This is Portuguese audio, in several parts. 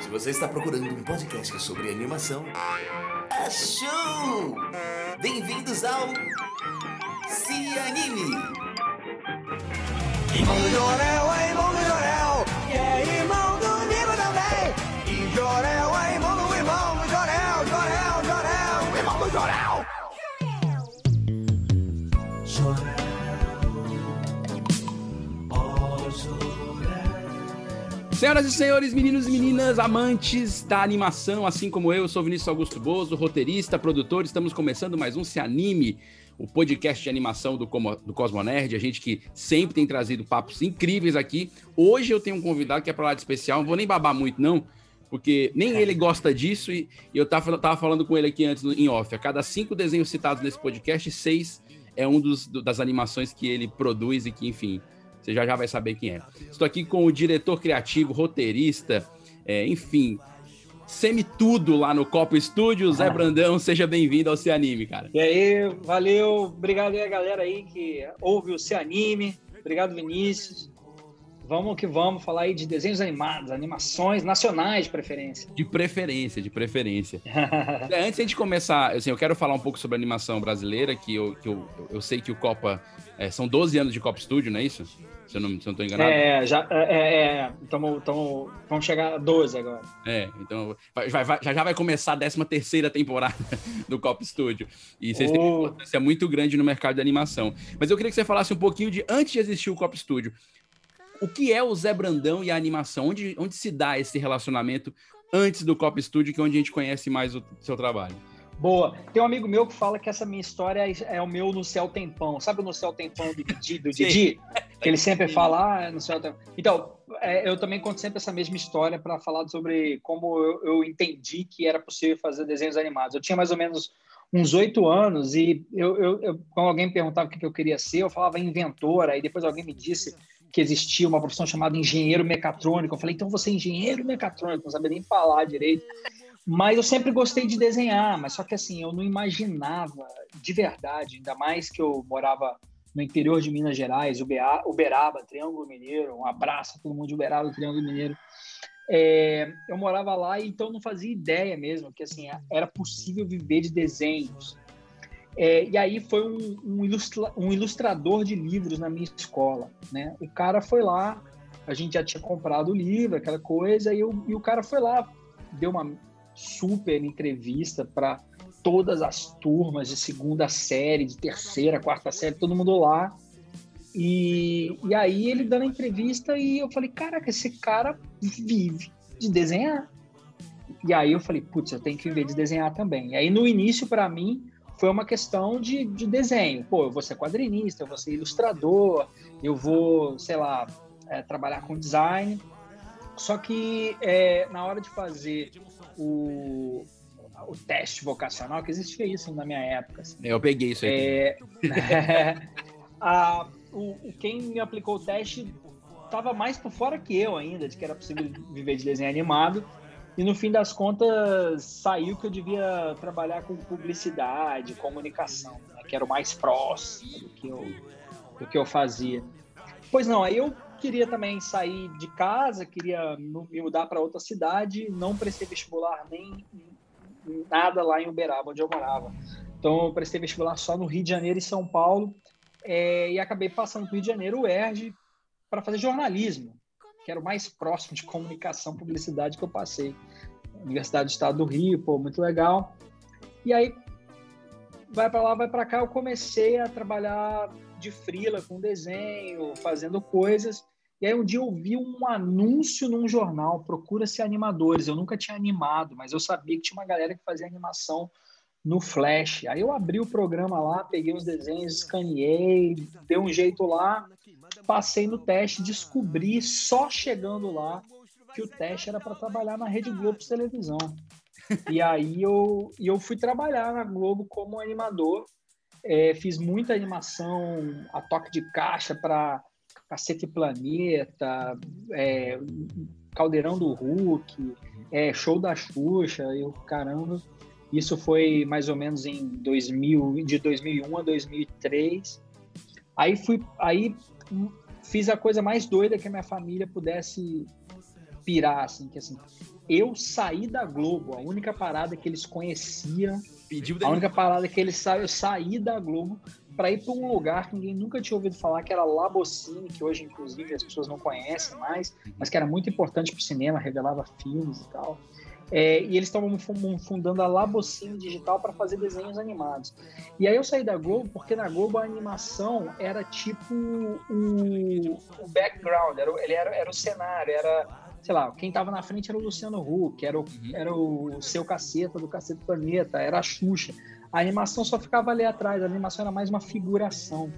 Se você está procurando um podcast sobre animação, achou! Bem-vindos ao Se Anime! Senhoras e senhores, meninos e meninas, amantes da animação, assim como eu, eu sou Vinícius Augusto Bozo, roteirista, produtor, estamos começando mais um Se Anime, o podcast de animação do, do Cosmonerd, a gente que sempre tem trazido papos incríveis aqui. Hoje eu tenho um convidado que é para lá de especial, não vou nem babar muito não, porque nem ele gosta disso e, e eu tava, tava falando com ele aqui antes no, em off, a cada cinco desenhos citados nesse podcast, seis é um dos, do, das animações que ele produz e que, enfim, você já já vai saber quem é. Estou aqui com o diretor criativo, roteirista, é, enfim, semi-tudo lá no Copo Studio, Zé Brandão, seja bem-vindo ao Se Anime, cara. E aí, valeu, obrigado aí a galera aí que ouve o Se Anime, obrigado Vinícius. Vamos que vamos falar aí de desenhos animados, animações nacionais de preferência. De preferência, de preferência. É, Antes de começar, assim, eu quero falar um pouco sobre a animação brasileira, que eu, que eu, eu sei que o Copa. é, são 12 anos de Copa Studio, não é isso? Se eu não, tô enganado. É, já, é, é, tamo, tamo, vamos chegar a 12 agora. É, então vai- vai- já, já vai começar a 13 terceira temporada do Cop Studio. E vocês têm uma Oh. importância muito grande no mercado de animação. Mas eu queria que você falasse um pouquinho de antes de existir o Cop Studio. O que é o Zé Brandão e a animação? Onde, onde se dá esse relacionamento antes do Cop Studio, que é onde a gente conhece mais o seu trabalho? Boa. Tem um amigo meu que fala que essa minha história é- é o meu no céu tempão. Sabe o no céu tempão do Didi? Do. Didi? Que ele sempre fala, ah, no céu tempão. Então, é, eu também conto sempre essa mesma história para falar sobre como eu, eu entendi que era possível fazer desenhos animados. Eu tinha mais ou menos uns oito anos e eu, eu- eu- quando alguém me perguntava o que eu queria ser, eu falava inventor. Aí depois alguém me disse que existia uma profissão chamada engenheiro mecatrônico. Eu falei, então você é engenheiro mecatrônico, não sabia nem falar direito. Mas eu sempre gostei de desenhar, mas só que assim, eu não imaginava de verdade, ainda mais que eu morava no interior de Minas Gerais, Uberaba, Triângulo Mineiro, um abraço a todo mundo de Uberaba, Triângulo Mineiro. É, eu morava lá e então não fazia ideia mesmo que assim era possível viver de desenhos. É, e aí foi um, um ilustra- um ilustrador de livros na minha escola, né? O cara foi lá, a gente já tinha comprado o livro, aquela coisa, e, o- e o cara foi lá, deu uma super entrevista para todas as turmas de segunda série, de terceira, quarta série, todo mundo lá. E, e aí ele dando a entrevista e eu falei, caraca, esse cara vive de desenhar. E aí eu falei, putz, eu tenho que viver de desenhar também. E aí no início, para mim, foi uma questão de, de desenho. Pô, eu vou ser quadrinista, eu vou ser ilustrador, eu vou, sei lá, é, trabalhar com design. Só que é, na hora de fazer o, o teste vocacional, que existia isso na minha época, assim, Eu peguei isso aí. é, a- o, quem me aplicou o teste estava mais por fora que eu ainda, de que era possível viver de desenho animado. E no fim das contas, saiu que eu devia trabalhar com publicidade, comunicação, né, que era o mais próximo do que, eu, do que eu fazia. Pois não, aí eu queria também sair de casa, queria me mudar para outra cidade, não prestei vestibular nem nada lá em Uberaba, onde eu morava. Então, eu prestei vestibular só no Rio de Janeiro e São Paulo, é, e acabei passando para Rio de Janeiro, o ERJ, para fazer jornalismo, que era o mais próximo de comunicação publicidade que eu passei. Universidade do Estado do Rio, pô, muito legal. E aí, vai para lá, vai para cá, eu comecei a trabalhar de frila com desenho, fazendo coisas. E aí um dia eu vi um anúncio num jornal, procura-se animadores. Eu nunca tinha animado, mas eu sabia que tinha uma galera que fazia animação no Flash. Aí eu abri o programa lá, peguei os desenhos, escaneei, dei um jeito lá, passei no teste, descobri só chegando lá que o teste era para trabalhar na Rede Globo de televisão. E aí eu, eu fui trabalhar na Globo como animador. É, fiz muita animação a toque de caixa para Cacete Planeta, é, Caldeirão do Hulk, é, Show da Xuxa, eu caramba. Isso foi mais ou menos em 2000, de 2001 a 2003. Aí fui, aí fiz a coisa mais doida que a minha família pudesse pirar, assim, que assim, eu saí da Globo, a única parada que eles conheciam, Pediu a única parada que eles sabem, eu saí da Globo para ir para um lugar que ninguém nunca tinha ouvido falar, que era Labocine, que hoje, inclusive, as pessoas não conhecem mais, mas que era muito importante para o cinema, revelava filmes e tal. É, e eles estavam fundando a Labocine Digital para fazer desenhos animados. E aí eu saí da Globo porque na Globo a animação era tipo o, o background, era, ele era, era o cenário, era, sei lá, quem estava na frente era o Luciano Huck, era o, uhum. era o seu caceta do Cacete Planeta, era a Xuxa. A animação só ficava ali atrás, a animação era mais uma figuração.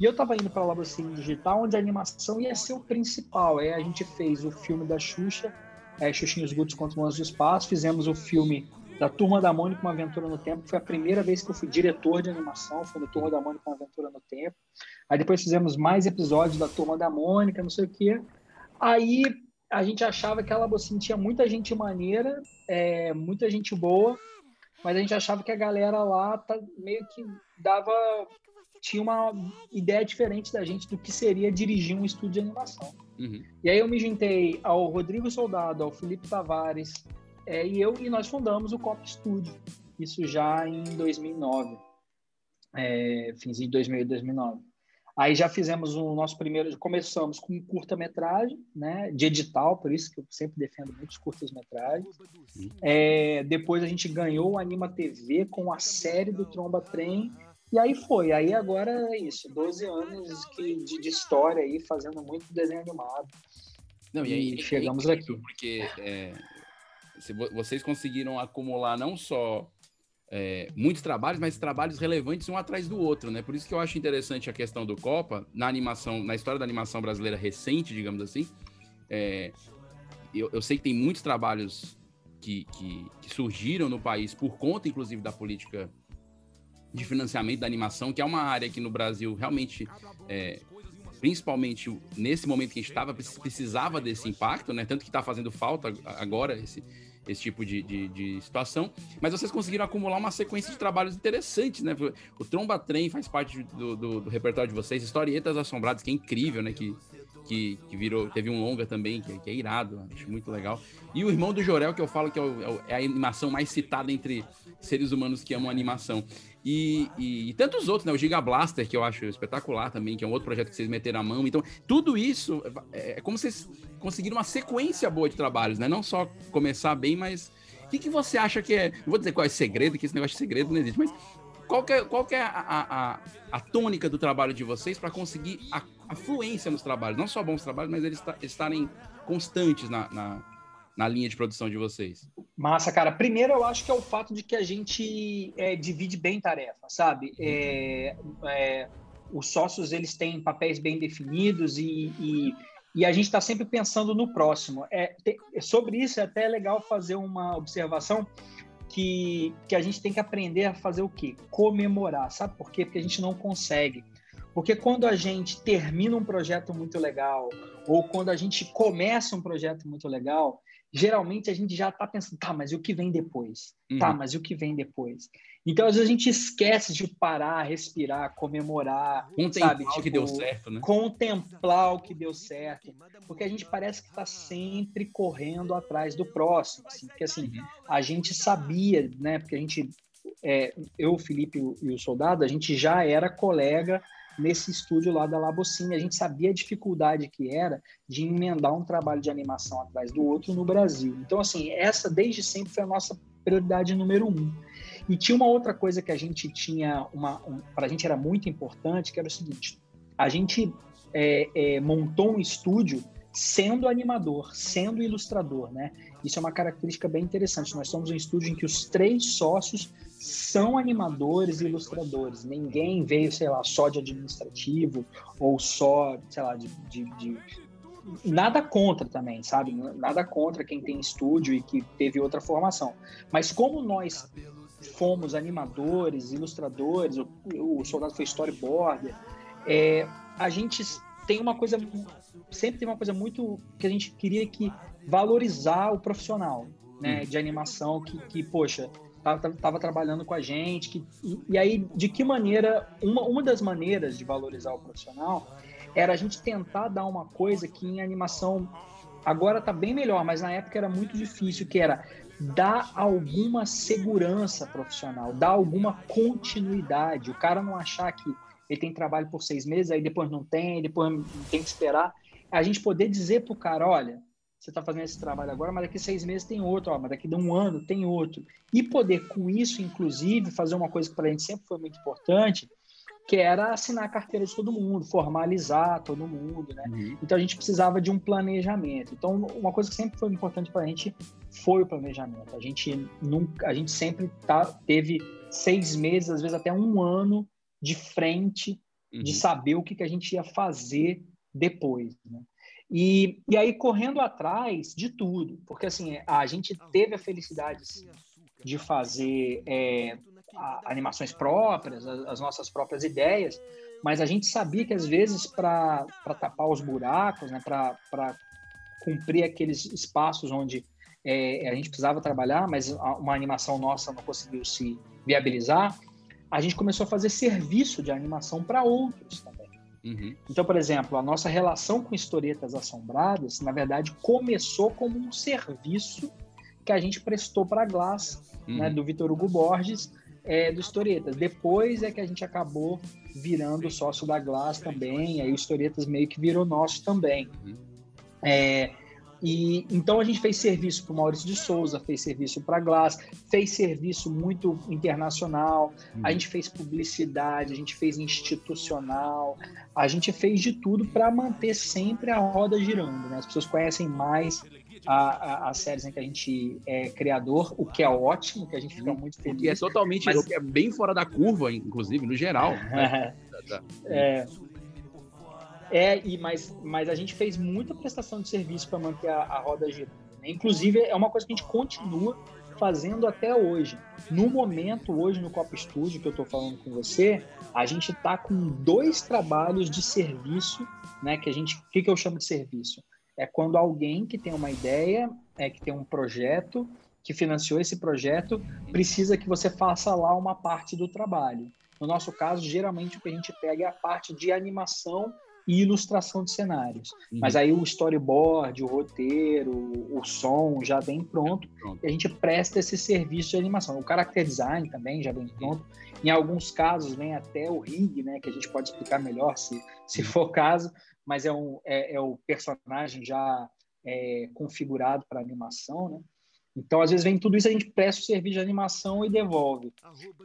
E eu estava indo para a Labrocine Digital, onde a animação ia ser o principal. Aí a gente fez o filme da Xuxa, é, e os Gutos contra o Monstro do Espaço, fizemos o filme da Turma da Mônica, Uma Aventura no Tempo. Foi a primeira vez que eu fui diretor de animação, foi no Turma da Mônica, Uma Aventura no Tempo. Aí depois fizemos mais episódios da Turma da Mônica, não sei o quê. Aí a gente achava que a Labocine tinha muita gente maneira, é, muita gente boa, mas a gente achava que a galera lá tá, meio que dava tinha uma ideia diferente da gente do que seria dirigir um estúdio de animação. Uhum. E aí eu me juntei ao Rodrigo Soldado, ao Felipe Tavares, é, e eu e nós fundamos o Cop Studio. Isso já em 2009, é, finzinho de 2000 2009. Aí já fizemos o nosso primeiro, começamos com um curta-metragem, né, de edital, por isso que eu sempre defendo muitos curtas-metragens. É, depois a gente ganhou o Anima TV com a série do Tromba Trem, e aí foi. Aí agora é isso, 12 anos que, de, de história aí, fazendo muito desenho animado. Não, e aí e chegamos é aqui. Porque é, vocês conseguiram acumular não só é, muitos trabalhos, mas trabalhos relevantes um atrás do outro, né? Por isso que eu acho interessante a questão do Copa na animação, na história da animação brasileira recente, digamos assim. É, eu, eu, sei que tem muitos trabalhos que, que, que, surgiram no país por conta, inclusive, da política de financiamento da animação, que é uma área que no Brasil realmente, é, principalmente nesse momento que a gente estava, precisava desse impacto, né? Tanto que está fazendo falta agora esse esse tipo de, de, de, situação, mas vocês conseguiram acumular uma sequência de trabalhos interessantes, né? O Tromba Trem faz parte do, do, do repertório de vocês, Historietas Assombradas, que é incrível, né? Que, que, que virou, teve um longa também, que, que, é irado, acho muito legal. E o Irmão do Jorel, que eu falo que é, o, é, a animação mais citada entre seres humanos que amam animação. E, e, e, tantos outros, né? O Giga Blaster, que eu acho espetacular também, que é um outro projeto que vocês meteram a mão. Então, tudo isso é, é como vocês conseguiram uma sequência boa de trabalhos, né? Não só começar bem, mas. O que, que você acha que é. Não vou dizer qual é o segredo, que esse negócio de segredo não existe, mas qual que é, qual que é a, a, a, tônica do trabalho de vocês para conseguir a, a, fluência nos trabalhos? Não só bons trabalhos, mas eles estarem constantes na, na na linha de produção de vocês? Massa, cara. Primeiro, eu acho que é o fato de que a gente é, divide bem tarefa, sabe? É, é, os sócios eles têm papéis bem definidos e, e, e a gente está sempre pensando no próximo. É, te, sobre isso, é até legal fazer uma observação que, que a gente tem que aprender a fazer o quê? Comemorar. Sabe por quê? Porque a gente não consegue. Porque quando a gente termina um projeto muito legal, ou quando a gente começa um projeto muito legal, geralmente a gente já está pensando, tá, mas e o que vem depois? Tá, uhum. Tá, mas e o que vem depois? Então, às vezes, a gente esquece de parar, respirar, comemorar. Contemplar sabe? o tipo, que deu certo, né? Contemplar o que deu certo. Porque a gente parece que está sempre correndo atrás do próximo. Assim, porque, assim, uhum. a gente sabia, né? Porque a gente, é, eu, o Felipe e o Soldado, a gente já era colega nesse estúdio lá da Labocine. A gente sabia a dificuldade que era de emendar um trabalho de animação atrás do outro no Brasil. Então, assim, essa desde sempre foi a nossa prioridade número um. E tinha uma outra coisa que a gente tinha, uma, um, para a gente era muito importante, que era o seguinte: a gente é, é, montou um estúdio sendo animador, sendo ilustrador, né? Isso é uma característica bem interessante. Nós somos um estúdio em que os três sócios são animadores e ilustradores. Ninguém veio, sei lá, só de administrativo ou só, sei lá, de, de, de, nada contra também, sabe? Nada contra quem tem estúdio e que teve outra formação. Mas como nós fomos animadores, ilustradores, o, o soldado foi storyboarder, é, a gente tem uma coisa, sempre tem uma coisa muito que a gente queria que valorizar o profissional, né, hum. de animação que, que poxa, estava trabalhando com a gente. Que, e, e, aí, de que maneira, uma, uma das maneiras de valorizar o profissional era a gente tentar dar uma coisa que em animação agora está bem melhor, mas na época era muito difícil, que era dar alguma segurança profissional, dar alguma continuidade. O cara não achar que ele tem trabalho por seis meses, aí depois não tem, depois tem que esperar. A gente poder dizer para o cara, olha, você está fazendo esse trabalho agora, mas daqui seis meses tem outro, ó, mas daqui de um ano tem outro. E poder, com isso, inclusive, fazer uma coisa que para a gente sempre foi muito importante, que era assinar a carteira de todo mundo, formalizar todo mundo, né? Uhum. Então a gente precisava de um planejamento. Então uma coisa que sempre foi importante para a gente foi o planejamento. A gente nunca, a gente sempre tá, teve seis meses, às vezes até um ano de frente, uhum. de saber o que, que a gente ia fazer depois, né? E, e aí correndo atrás de tudo, porque assim a gente teve a felicidade de fazer é, animações próprias, as nossas próprias ideias, mas a gente sabia que às vezes para tapar os buracos, né, para cumprir aqueles espaços onde é, a gente precisava trabalhar, mas uma animação nossa não conseguiu se viabilizar, a gente começou a fazer serviço de animação para outros também. Uhum. Então, por exemplo, a nossa relação com historietas assombradas, na verdade, começou como um serviço que a gente prestou para a Glass, né, uhum. né, do Vitor Hugo Borges, é, do Historietas. Depois é que a gente acabou virando sócio da Glass também, aí o Historietas meio que virou nosso também. Uhum. É, e então a gente fez serviço para o Maurício de Souza, fez serviço para Glass, fez serviço muito internacional, uhum. a gente fez publicidade, a gente fez institucional, a gente fez de tudo para manter sempre a roda girando. Né? As pessoas conhecem mais a, a, séries em que a gente é criador, o que é ótimo, que a gente fica muito feliz. E é totalmente, mas... é bem fora da curva, inclusive, no geral. Né? é, é e, mas, mas a gente fez muita prestação de serviço para manter a, a roda girando. Né? Inclusive, é uma coisa que a gente continua fazendo até hoje. No momento, hoje no Copa Studio, que eu estou falando com você, a gente está com dois trabalhos de serviço, né? Que a gente, o que, que eu chamo de serviço? é quando alguém que tem uma ideia, é que tem um projeto, que financiou esse projeto, precisa que você faça lá uma parte do trabalho. No nosso caso, geralmente o que a gente pega é a parte de animação e ilustração de cenários. Uhum. Mas aí o storyboard, o roteiro, o som já vem pronto, pronto, e a gente presta esse serviço de animação. O character design também já vem pronto. Em alguns casos vem até o rig, né, que a gente pode explicar melhor se, se for caso, mas é, um, é, é o personagem já é, configurado para animação, né? Então, às vezes, vem tudo isso, a gente presta o serviço de animação e devolve.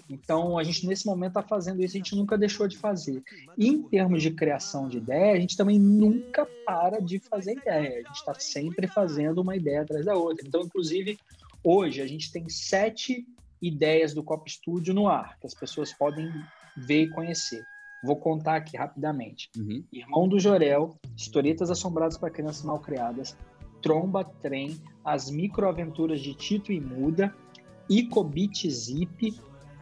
Então, a gente, nesse momento, está fazendo isso, a gente nunca deixou de fazer. E, em termos de criação de ideia, a gente também nunca para de fazer ideia. A gente está sempre fazendo uma ideia atrás da outra. Então, inclusive, hoje, a gente tem sete ideias do Cop Studio no ar, que as pessoas podem ver e conhecer. Vou contar aqui rapidamente. Uhum. Irmão do Jorel, Historietas Assombradas para Crianças Mal Criadas, Tromba Trem, As Microaventuras de Tito e Muda, Icobit Zip,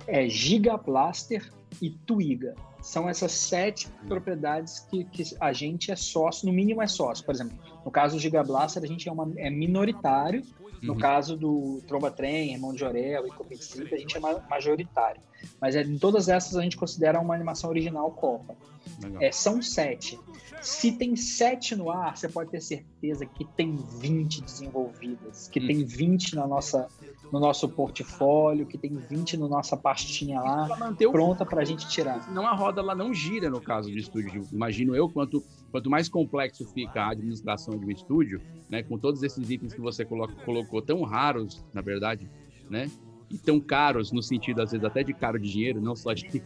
é, Gigaplaster e Twiga. São essas sete propriedades que, que, a gente é sócio, no mínimo é sócio. Por exemplo, no caso do Gigablaster, a gente é, uma, é minoritário, no uhum. caso do Tromba Trem, Irmão de Jorel e Copicip, a gente é majoritário. Mas é, em todas essas a gente considera uma animação original Copa. É, são sete. Se tem sete no ar, você pode ter certeza que tem 20 desenvolvidas, que hum. tem 20 na nossa, no nosso portfólio, que tem 20 na nossa pastinha lá, pronta para a gente tirar. Não a roda ela não gira no caso de estúdio. Imagino eu, quanto, quanto mais complexo fica a administração de um estúdio, né, com todos esses itens que você coloca, colocou tão raros, na verdade, né, e tão caros no sentido às vezes até de caro de dinheiro, não só de,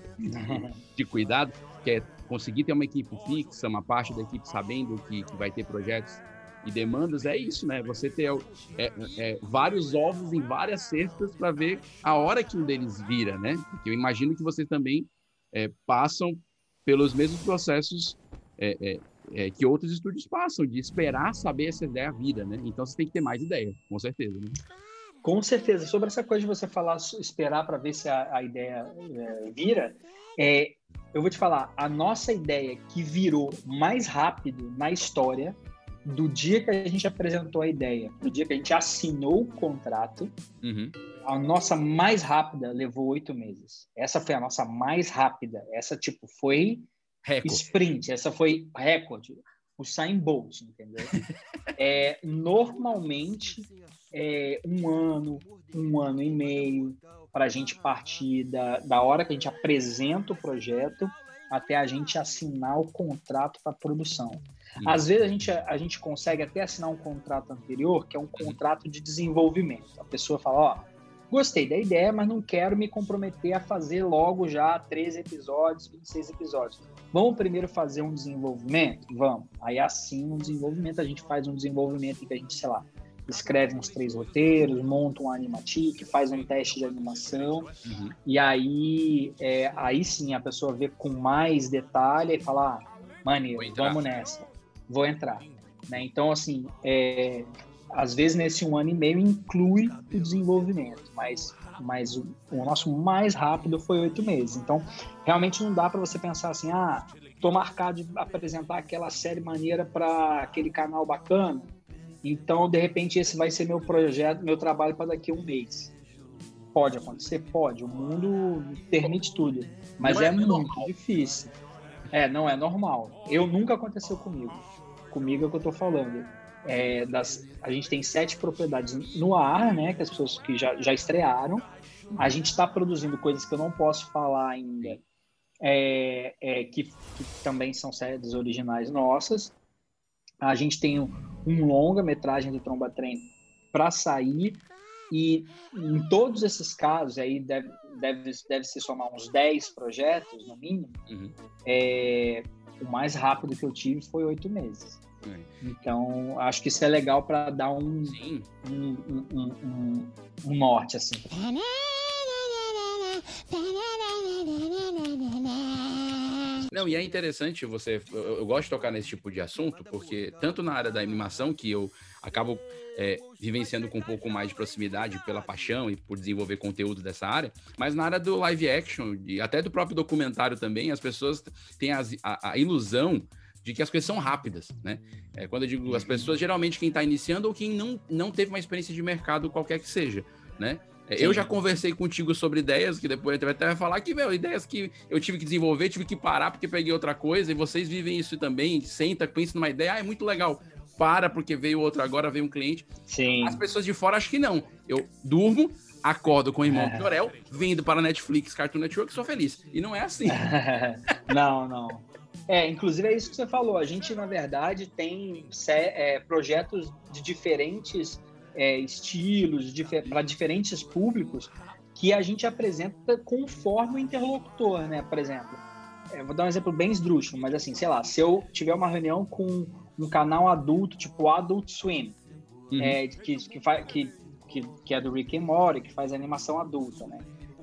de cuidado, que é conseguir ter uma equipe fixa, uma parte da equipe sabendo que, que vai ter projetos e demandas, é isso, né? Você ter é, é, vários ovos em várias cestas para ver a hora que um deles vira, né? Porque eu imagino que vocês também é, passam pelos mesmos processos é, é, é, que outros estúdios passam, de esperar saber essa ideia vira, né? Então você tem que ter mais ideia, com certeza. Né? Com certeza. Sobre essa coisa de você falar, esperar para ver se a, a ideia vira, é, eu vou te falar, a nossa ideia que virou mais rápido na história, do dia que a gente apresentou a ideia, do dia que a gente assinou o contrato, uhum. a nossa mais rápida levou oito meses. Essa foi a nossa mais rápida. Essa, tipo, foi Recorde. sprint. Essa foi recorde. O Usain Bolt, entendeu? é, normalmente, é, um ano, um ano e meio, para a gente partir da, da hora que a gente apresenta o projeto até a gente assinar o contrato para produção. Uhum. Às vezes a gente, a gente consegue até assinar um contrato anterior, que é um contrato de desenvolvimento. A pessoa fala, ó, gostei da ideia, mas não quero me comprometer a fazer logo já 13 episódios, 26 episódios. Vamos primeiro fazer um desenvolvimento? Vamos. Aí assim, um desenvolvimento, a gente faz um desenvolvimento em que a gente, sei lá, escreve uns três roteiros, monta um animatic, faz um teste de animação, Uhum. e aí, é, aí sim a pessoa vê com mais detalhe e fala, ah, maneiro, vamos nessa, vou entrar. Né? Então, assim, é, às vezes nesse um ano e meio inclui o desenvolvimento, mas, mas o, o nosso mais rápido foi oito meses. Então, realmente não dá para você pensar assim, ah, tô marcado de apresentar aquela série maneira para aquele canal bacana, então, de repente, esse vai ser meu projeto, meu trabalho para daqui a um mês. Pode acontecer? Pode. O mundo permite tudo. Mas é, é muito normal. difícil. É, não é normal. Eu nunca aconteceu comigo. Comigo é o que eu tô falando. É, das, a gente tem sete propriedades no ar, né? Que as pessoas que já, já estrearam. A gente está produzindo coisas que eu não posso falar ainda, é, é, que, que também são séries originais nossas. A gente tem um, um longa-metragem do Tromba Trem para sair e em todos esses casos, aí deve, deve, deve se somar uns 10 projetos, no mínimo, Uhum. é, o mais rápido que eu tive foi oito meses. É. Então, acho que isso é legal para dar um, um, um, um, um- um norte, assim. Não, e é interessante você. Eu, eu gosto de tocar nesse tipo de assunto, porque tanto na área da animação, que eu acabo é, vivenciando com um pouco mais de proximidade pela paixão e por desenvolver conteúdo dessa área, mas na área do live action e até do próprio documentário também, as pessoas têm as- a, a ilusão de que as coisas são rápidas, né? É, quando eu digo as pessoas, geralmente quem está iniciando ou quem não, não teve uma experiência de mercado qualquer que seja, né? É, Eu Sim. já conversei contigo sobre ideias, que depois a gente vai até falar que, meu, ideias que eu tive que desenvolver, tive que parar porque peguei outra coisa, e vocês vivem isso também, senta, pensa numa ideia, ah, é muito legal, para porque veio outro agora, veio um cliente. Sim. As pessoas de fora acham que não. Eu durmo, acordo com o irmão É. Jorel, vindo para Netflix, Cartoon Network, sou feliz. E não é assim. não, não. É, inclusive é isso que você falou. A gente, na verdade, tem é, projetos de diferentes é, estilos, para diferentes públicos, que a gente apresenta conforme o interlocutor, né? Por exemplo, é, vou dar um exemplo bem esdrúxulo, mas assim, sei lá, se eu tiver uma reunião com um canal adulto, tipo Adult Swim, Uhum. é, que, que, que, que é do Rick and Morty, que faz animação adulta, né?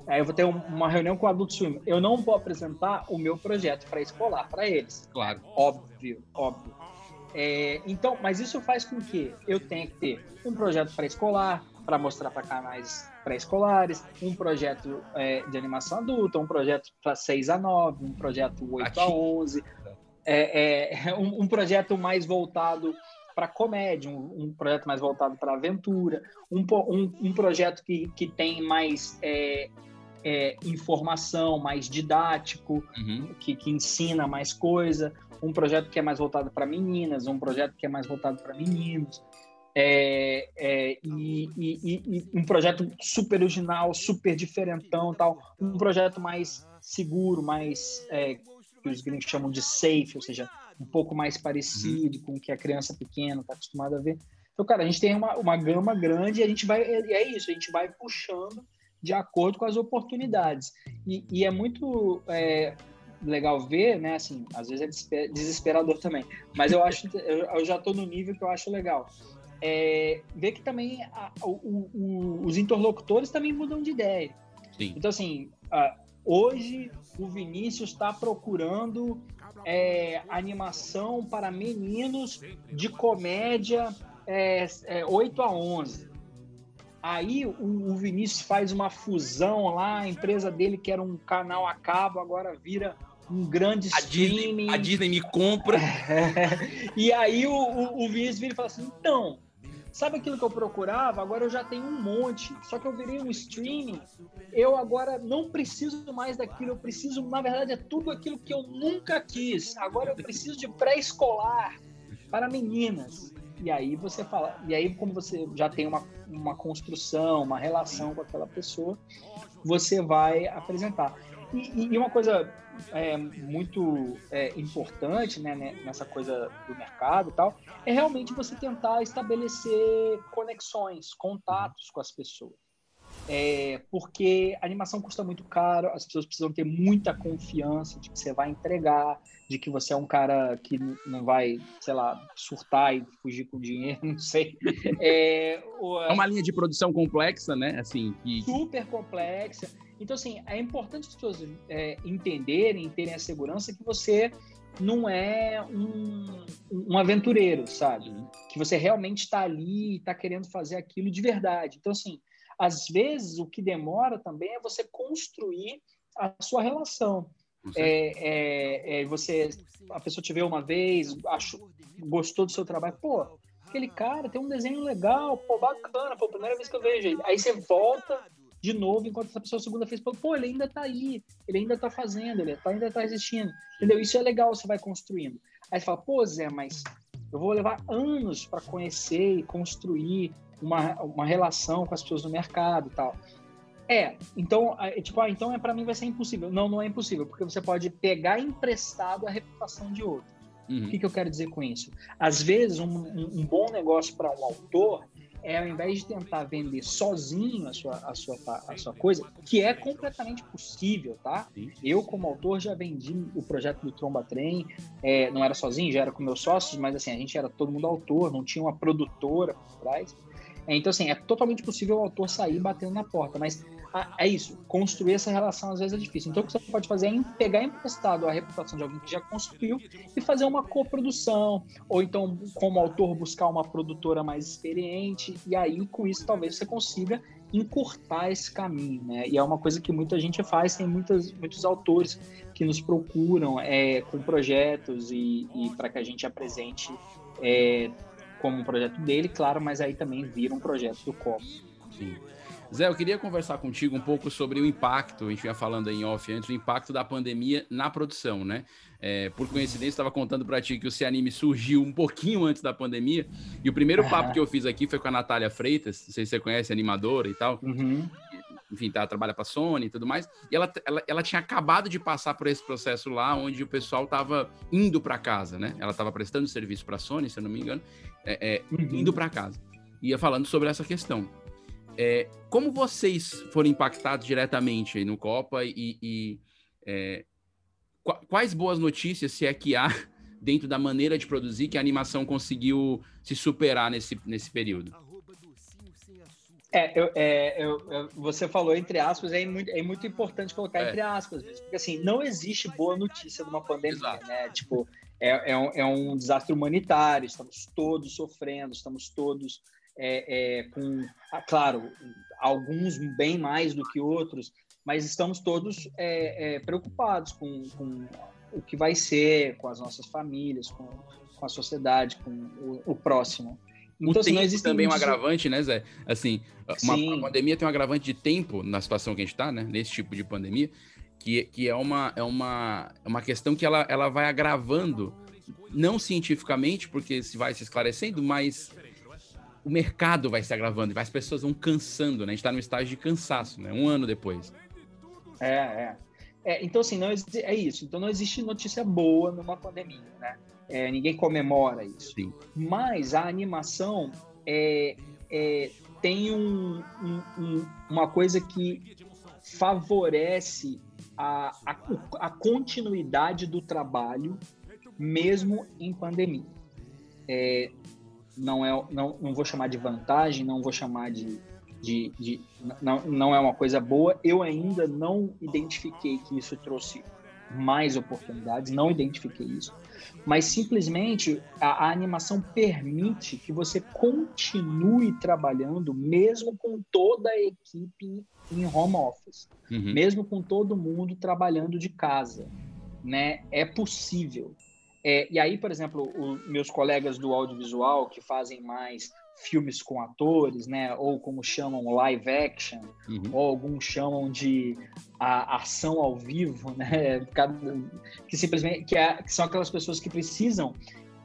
Aí eu vou ter um- uma reunião com o Adult Swim. Eu não vou apresentar o meu projeto para escolar para eles. Claro. Óbvio, óbvio. É, então, mas isso faz com que eu tenha que ter um projeto pré-escolar para mostrar para canais pré-escolares, um projeto é, de animação adulta, um projeto para 6 a 9, um projeto 8 a Ativo. 11, é, é, um, um projeto mais voltado para comédia, um, um projeto mais voltado para aventura, um, um, um projeto que, que tem mais é, é, informação, mais didático, Uhum. que, que ensina mais coisa, um projeto que é mais voltado para meninas, um projeto que é mais voltado para meninos, é, é, e, e- e- um projeto super original, super diferentão, tal, um projeto mais seguro, mais é, que os gringos chamam de safe, ou seja, um pouco mais parecido com o que a criança pequena está acostumada a ver. Então, cara, a gente tem uma, uma gama grande e a gente vai, e é isso, a gente vai puxando de acordo com as oportunidades. E, e é muito é, legal ver, né? Assim, às vezes é desesper- desesperador também, mas eu acho, eu, já estou no nível que eu acho legal. É, ver que também a- o- o- os interlocutores também mudam de ideia. Sim. Então, assim, hoje o Vinícius está procurando é, animação para meninos de comédia é, é, 8 a 11. Aí o, o Vinícius faz uma fusão lá, a empresa dele, que era um canal a cabo, agora vira um grande A Disney, streaming. a Disney me compra. e aí o, o, o Vinícius vira e fala assim: então, sabe aquilo que eu procurava? Agora eu já tenho um monte. Só que eu virei um streaming. Eu agora não preciso mais daquilo. Eu preciso, na verdade, é tudo aquilo que eu nunca quis. Agora eu preciso de pré-escolar para meninas. E aí você fala, e aí como você já tem uma, uma construção, uma relação com aquela pessoa, você vai apresentar. E, e uma coisa é, muito é, importante né, né, nessa coisa do mercado e tal, é realmente você tentar estabelecer conexões, contatos com as pessoas. É, porque animação custa muito caro, as pessoas precisam ter muita confiança de que você vai entregar, de que você é um cara que não vai, sei lá, surtar e fugir com dinheiro, não sei. É, é uma linha de produção complexa, né? Assim, que... Super complexa. Então, assim, é importante as pessoas é, entenderem, terem a segurança que você não é um, um aventureiro, sabe? Que você realmente está ali e está querendo fazer aquilo de verdade. Então, assim, às vezes o que demora também é você construir a sua relação. É, é, é, você, a pessoa te vê uma vez, achou, gostou do seu trabalho, pô, aquele cara tem um desenho legal, pô, bacana, pô, primeira vez que eu vejo ele. Aí você volta de novo, enquanto essa pessoa segunda vez, pô, ele ainda tá aí, ele ainda tá fazendo, ele tá, ainda tá existindo, entendeu? Isso é legal, você vai construindo. Aí você fala, pô, Zé, mas eu vou levar anos para conhecer e construir uma, uma relação com as pessoas no mercado e tal. É, então, é, tipo, ah, então é para mim vai ser impossível. Não, não é impossível, porque você pode pegar emprestado a reputação de outro. Uhum. O que, que, eu quero dizer com isso? Às vezes, um, um, um bom negócio para um autor é ao invés de tentar vender sozinho a sua, a sua, a sua coisa, que é completamente possível, tá? Eu, como autor, já vendi o projeto do Tromba Trem, é, não era sozinho, já era com meus sócios, mas assim, a gente era todo mundo autor, não tinha uma produtora por trás. É, então, assim, é totalmente possível o autor sair batendo na porta, mas é isso, construir essa relação às vezes é difícil. Então, o que você pode fazer é pegar emprestado a reputação de alguém que já construiu e fazer uma coprodução, ou então, como autor, buscar uma produtora mais experiente, e aí, com isso, talvez você consiga encurtar esse caminho, né? E é uma coisa que muita gente faz, tem muitas, muitos autores que nos procuram é, com projetos e, e para que a gente apresente é, como um projeto dele, claro, mas aí também vira um projeto do Copo. Sim. Zé, eu queria conversar contigo um pouco sobre o impacto, a gente ia falando em off antes, o impacto da pandemia na produção, né? É, por coincidência, estava contando para ti que o Se Anime surgiu um pouquinho antes da pandemia, e o primeiro papo que eu fiz aqui foi com a Natália Freitas, não sei se você conhece, animadora e tal. Uhum. Enfim, tá, trabalha para Sony e tudo mais. E ela, ela, ela tinha acabado de passar por esse processo lá, onde o pessoal estava indo para casa, né? Ela estava prestando serviço para Sony, se eu não me engano, é, é, uhum. indo para casa. Ia falando sobre essa questão. É, como vocês foram impactados diretamente aí no Copa e, e é, quais boas notícias, se é que há, dentro da maneira de produzir, que a animação conseguiu se superar nesse, nesse período? É, eu, é eu, eu, você falou entre aspas, é muito, é muito importante colocar é. entre aspas, porque assim, não existe boa notícia de uma pandemia, Exato. né? Tipo, é, é, um, é um desastre humanitário, estamos todos sofrendo, estamos todos é, é, com, ah, claro, alguns bem mais do que outros, mas estamos todos é, preocupados com, com, o que vai ser, com as nossas famílias, com, com a sociedade, com o, o próximo. Então, o assim, tempo também é um agravante, né, Zé? Assim, uma, uma, pandemia tem um agravante de tempo na situação que a gente está, né? Nesse tipo de pandemia, que, que é, uma, é, uma, é uma questão que ela, ela vai agravando, não cientificamente, porque se vai se esclarecendo, mas o mercado vai se agravando, as pessoas vão cansando, né? A gente está no estágio de cansaço, né? Um ano depois. É, é. é então, assim, não é isso. Então, não existe notícia boa numa pandemia, né? É, ninguém comemora isso. Sim. Mas a animação é, é tem um, um, um, uma coisa que favorece a, a, a continuidade do trabalho mesmo em pandemia. É, não é não, não vou chamar de vantagem, não vou chamar de, de, de, não, não é uma coisa boa. Eu ainda não identifiquei que isso trouxe mais oportunidades, não identifiquei isso, mas simplesmente a, a animação permite que você continue trabalhando mesmo com toda a equipe em home office, uhum. mesmo com todo mundo trabalhando de casa, né? É possível. É, e aí, por exemplo, os meus colegas do audiovisual que fazem mais filmes com atores, né? Ou como chamam live action, uhum. ou alguns chamam de a, ação ao vivo, né? Que simplesmente que, é, que são aquelas pessoas que precisam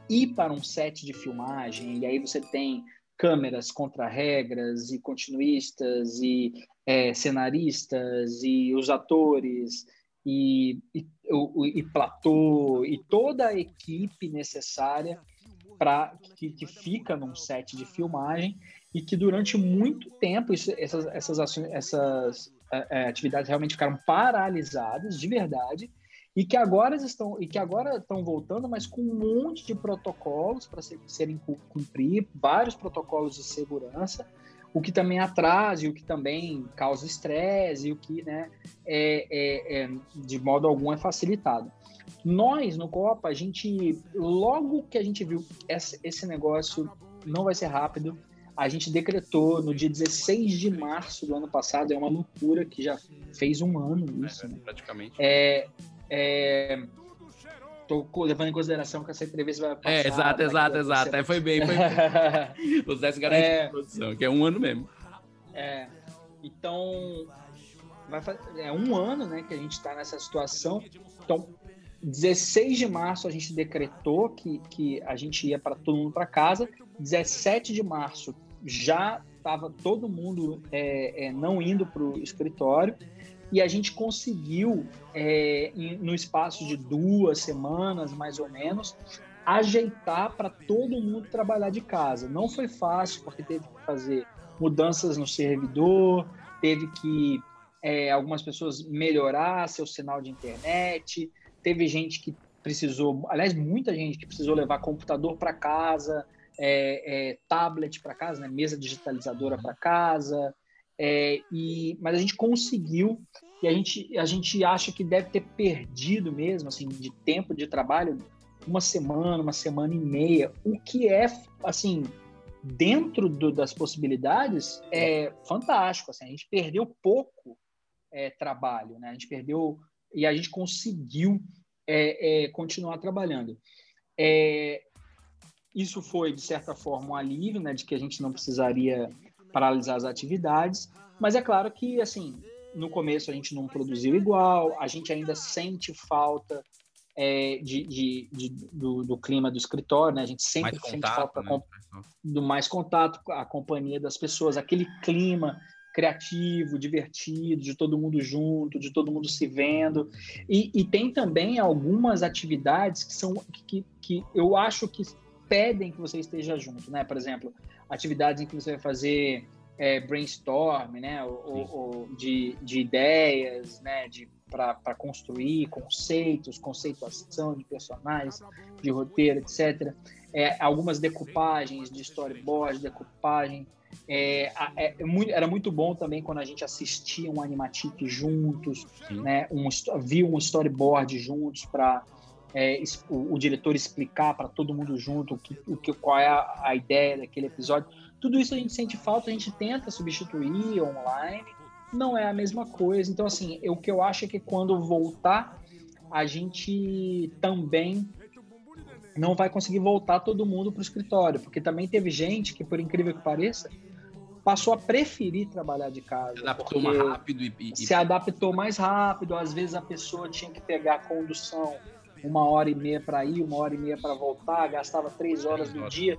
ir para um set de filmagem e aí você tem câmeras contra regras e continuistas e é, cenaristas e os atores e, e, e, e platô e toda a equipe necessária para que, que, fica num set de filmagem e que durante muito tempo isso, essas, essas, ações, essas é, é, atividades realmente ficaram paralisadas de verdade e que agora estão e que agora estão voltando, mas com um monte de protocolos para serem cumprir, vários protocolos de segurança, o que também atrasa, e o que também causa estresse, e o que, né, é, é, é, de modo algum é facilitado. Nós, no Copa, a gente, logo que a gente viu esse, esse negócio não vai ser rápido, a gente decretou no dia 16 de março do ano passado, é uma loucura que já fez um ano isso. É, né? Praticamente. É, é, tô levando em consideração que essa entrevista vai passar. É, exato, exato, exato. É, foi bem, foi bem. Os 10 garantidos é, de produção, que é um ano mesmo. É, então, vai fazer, é um ano né, que a gente está nessa situação. Então, 16 de março a gente decretou que, que a gente ia para todo mundo para casa. 17 de março já estava todo mundo é, é, não indo para o escritório e a gente conseguiu, é, no espaço de duas semanas, mais ou menos, ajeitar para todo mundo trabalhar de casa. Não foi fácil, porque teve que fazer mudanças no servidor, teve que é, algumas pessoas melhorar seu sinal de internet, teve gente que precisou, aliás, muita gente que precisou levar computador para casa, é, é, tablet para casa, né, mesa digitalizadora para casa, é, e, mas a gente conseguiu e a gente, a gente acha que deve ter perdido mesmo, assim, de tempo de trabalho, uma semana, uma semana e meia, o que é, assim, dentro do, das possibilidades, é fantástico. Assim, a gente perdeu pouco é, trabalho, né? A gente perdeu e a gente conseguiu é, é, continuar trabalhando. É, isso foi, de certa forma, um alívio, né? De que a gente não precisaria paralisar as atividades, mas é claro que, assim, no começo a gente não produziu igual, a gente ainda sente falta é, de, de, de do, do, clima do escritório, né? A gente sempre mais sente contato, falta né? do mais contato com a companhia das pessoas, aquele clima criativo, divertido, de todo mundo junto, de todo mundo se vendo. E, e tem também algumas atividades que são que, que eu acho que pedem que você esteja junto, né? Por exemplo, atividades em que você vai fazer é, brainstorm, né? Ou, ou de, de ideias, né? De para construir conceitos, conceituação de personagens, de roteiro, etc. É, algumas decoupagens de storyboard, decupagem. É, é, é, muito, era muito bom também quando a gente assistia um animatic juntos, né? Um, viu um storyboard juntos para é, o, o, diretor explicar para todo mundo junto o que, o que, qual é a, a ideia daquele episódio. Tudo isso a gente sente falta, a gente tenta substituir online, não é a mesma coisa. Então, assim, o que eu acho é que quando voltar, a gente também não vai conseguir voltar todo mundo para o escritório, porque também teve gente que, por incrível que pareça, passou a preferir trabalhar de casa. Se adaptou mais rápido e, e, se adaptou mais rápido. Às vezes a pessoa tinha que pegar a condução uma hora e meia para ir, uma hora e meia para voltar, gastava três horas do dia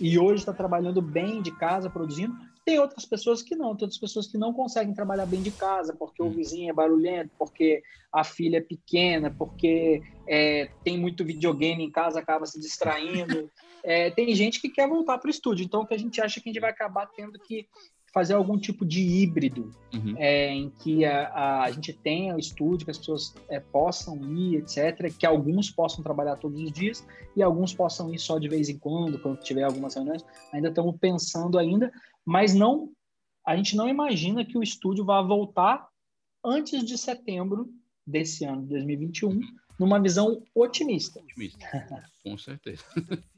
e hoje está trabalhando bem de casa, produzindo. Tem outras pessoas que não, tem outras pessoas que não conseguem trabalhar bem de casa, porque o hum. vizinho é barulhento, porque a filha é pequena, porque é, tem muito videogame em casa, acaba se distraindo. É, tem gente que quer voltar para o estúdio, então o que a gente acha que a gente vai acabar tendo que fazer algum tipo de híbrido uhum. é, em que a, a, a, gente tenha o estúdio, que as pessoas é, possam ir, etc. Que alguns possam trabalhar todos os dias e alguns possam ir só de vez em quando, quando tiver algumas reuniões. Ainda estamos pensando ainda, mas não, a gente não imagina que o estúdio vá voltar antes de setembro desse ano, 2021, numa visão otimista. Otimista, com certeza.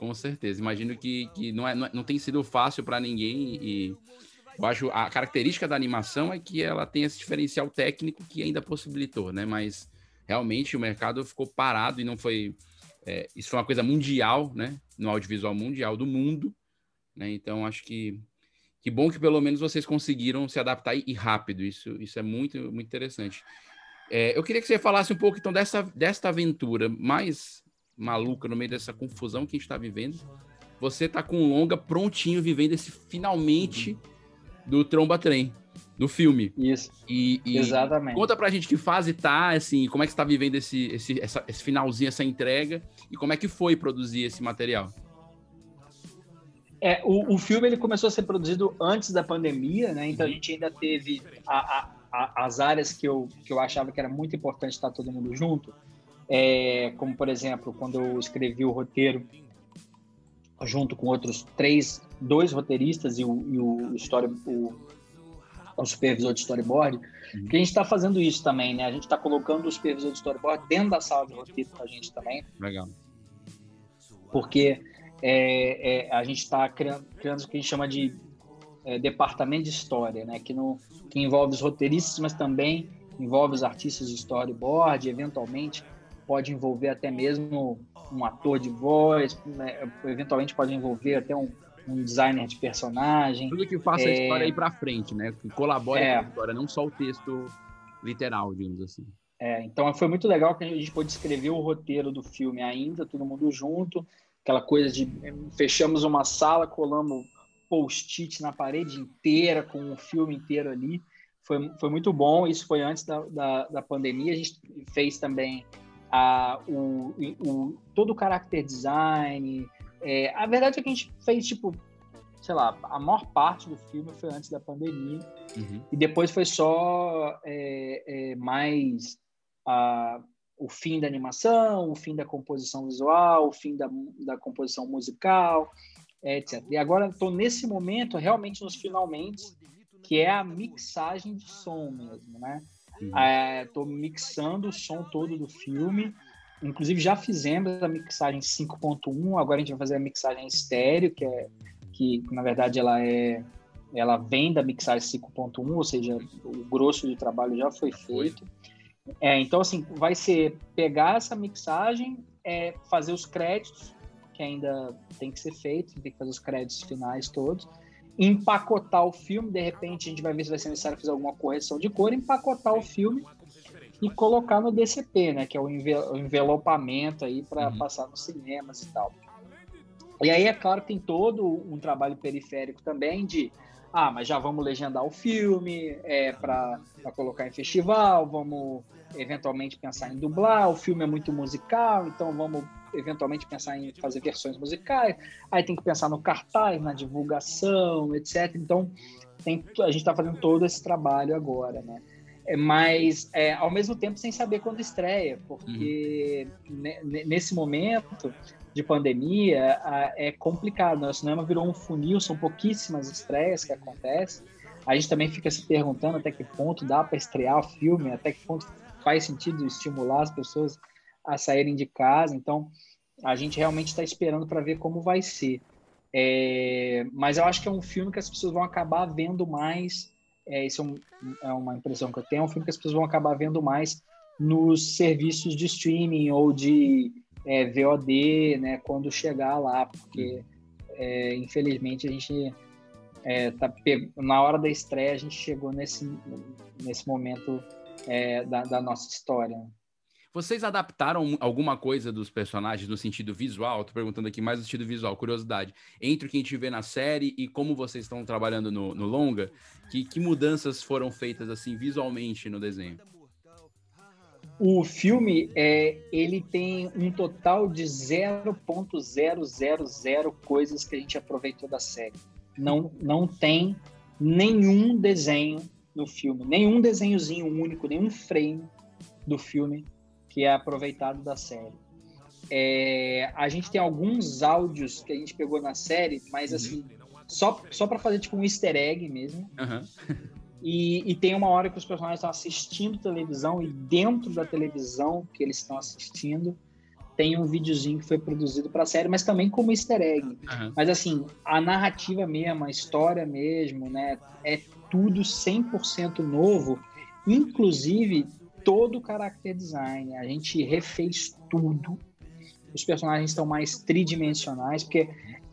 com certeza. Imagino que, que não, é, não, é, não tem sido fácil para ninguém e eu acho a característica da animação é que ela tem esse diferencial técnico que ainda possibilitou, né? Mas realmente o mercado ficou parado e não foi. É, isso foi uma coisa mundial, né? No audiovisual mundial do mundo. né? Então acho que que bom que pelo menos vocês conseguiram se adaptar e, e rápido. Isso, isso é muito, muito interessante. É, eu queria que você falasse um pouco então dessa, desta aventura mais maluca no meio dessa confusão que a gente está vivendo. Você está com longa prontinho, vivendo esse finalmente do Tromba Trem, do filme. Isso. E, e Exatamente. Conta pra gente que fase tá, assim, como é que você tá vivendo esse, esse, essa, esse finalzinho, essa entrega, e como é que foi produzir esse material. É, o, o filme ele começou a ser produzido antes da pandemia, né? Então a gente ainda teve a, a, a, as áreas que eu, que eu achava que era muito importante estar todo mundo junto, é, como por exemplo quando eu escrevi o roteiro junto com outros três, dois roteiristas e o, e o, story, o, o supervisor de storyboard, uhum. que a gente está fazendo isso também, né? A gente está colocando o supervisor de storyboard dentro da sala de roteiro com a gente também. Legal. Porque é, é, a gente está criando, criando o que a gente chama de é, departamento de história, né? Que, no, que envolve os roteiristas, mas também envolve os artistas de storyboard, eventualmente pode envolver até mesmo um ator de voz, né? eventualmente pode envolver até um, um, designer de personagem. Tudo que faça a história ir para frente, né? Que colabore é, com a história, não só o texto literal, digamos assim. É, então foi muito legal que a gente pôde escrever o roteiro do filme ainda, todo mundo junto, aquela coisa de fechamos uma sala, colamos post-it na parede inteira, com o filme inteiro ali. Foi, foi muito bom, isso foi antes da, da, da pandemia. A gente fez também a, o, o, todo o character design. É, a verdade é que a gente fez, tipo, sei lá, a maior parte do filme foi antes da pandemia. Uhum. E depois foi só é, é, mais a, o fim da animação, o fim da composição visual, o fim da, da composição musical, etc. E agora estou nesse momento, realmente nos finalmente, que é a mixagem de som mesmo, né? Estou uhum. é, mixando o som todo do filme. Inclusive já fizemos a mixagem 5.1, agora a gente vai fazer a mixagem estéreo, que é que na verdade ela é ela vem da mixagem 5.1, ou seja, o grosso do trabalho já foi feito. É, então, assim, vai ser pegar essa mixagem, é, fazer os créditos, que ainda tem que ser feito, tem que fazer os créditos finais todos, empacotar o filme, de repente a gente vai ver se vai ser necessário fazer alguma correção de cor, empacotar o filme e colocar no DCP, né, que é o envelopamento aí para uhum. passar nos cinemas e tal. E aí é claro que tem todo um trabalho periférico também de ah, mas já vamos legendar o filme é, para colocar em festival, vamos eventualmente pensar em dublar, o filme é muito musical, então vamos eventualmente pensar em fazer versões musicais, aí tem que pensar no cartaz, na divulgação, etc. Então, tem, a gente está fazendo todo esse trabalho agora, né? É, mas, é, ao mesmo tempo, sem saber quando estreia, porque uhum. nesse momento de pandemia é complicado, né? O cinema virou um funil, são pouquíssimas estreias que acontecem. A gente também fica se perguntando até que ponto dá para estrear o filme, até que ponto faz sentido estimular as pessoas a saírem de casa. Então, a gente realmente está esperando para ver como vai ser. É, mas eu acho que é um filme que as pessoas vão acabar vendo mais. É, isso é, um, é, uma impressão que eu tenho. É um filme que as pessoas vão acabar vendo mais nos serviços de streaming ou de é, VOD, né? Quando chegar lá, porque é, infelizmente a gente é, tá na hora da estreia a gente chegou nesse nesse momento é, da, da, nossa história. Vocês adaptaram alguma coisa dos personagens no sentido visual? Estou perguntando aqui mais no sentido visual, curiosidade. Entre o que a gente vê na série e como vocês estão trabalhando no, no longa, que, que mudanças foram feitas assim visualmente no desenho? O filme é, ele tem um total de 0.000 coisas que a gente aproveitou da série. Não, não tem nenhum desenho no filme, nenhum desenhozinho único, nenhum frame do filme que é aproveitado da série. É, a gente tem alguns áudios que a gente pegou na série, mas uhum. assim, só, só para fazer tipo um easter egg mesmo. Uhum. E, e, tem uma hora que os personagens estão assistindo televisão e dentro da televisão que eles estão assistindo tem um videozinho que foi produzido para a série, mas também como easter egg. Uhum. Mas assim, a narrativa mesmo, a história mesmo, né, é tudo 100% novo, inclusive todo o character design. A gente refez tudo. os personagens estão mais tridimensionais, porque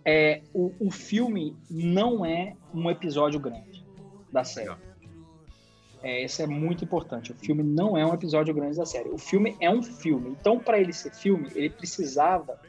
é, o, o filme não é um episódio grande da série. É, isso é muito importante. O filme não é um episódio grande da série. O filme é um filme. Então, para ele ser filme, ele precisava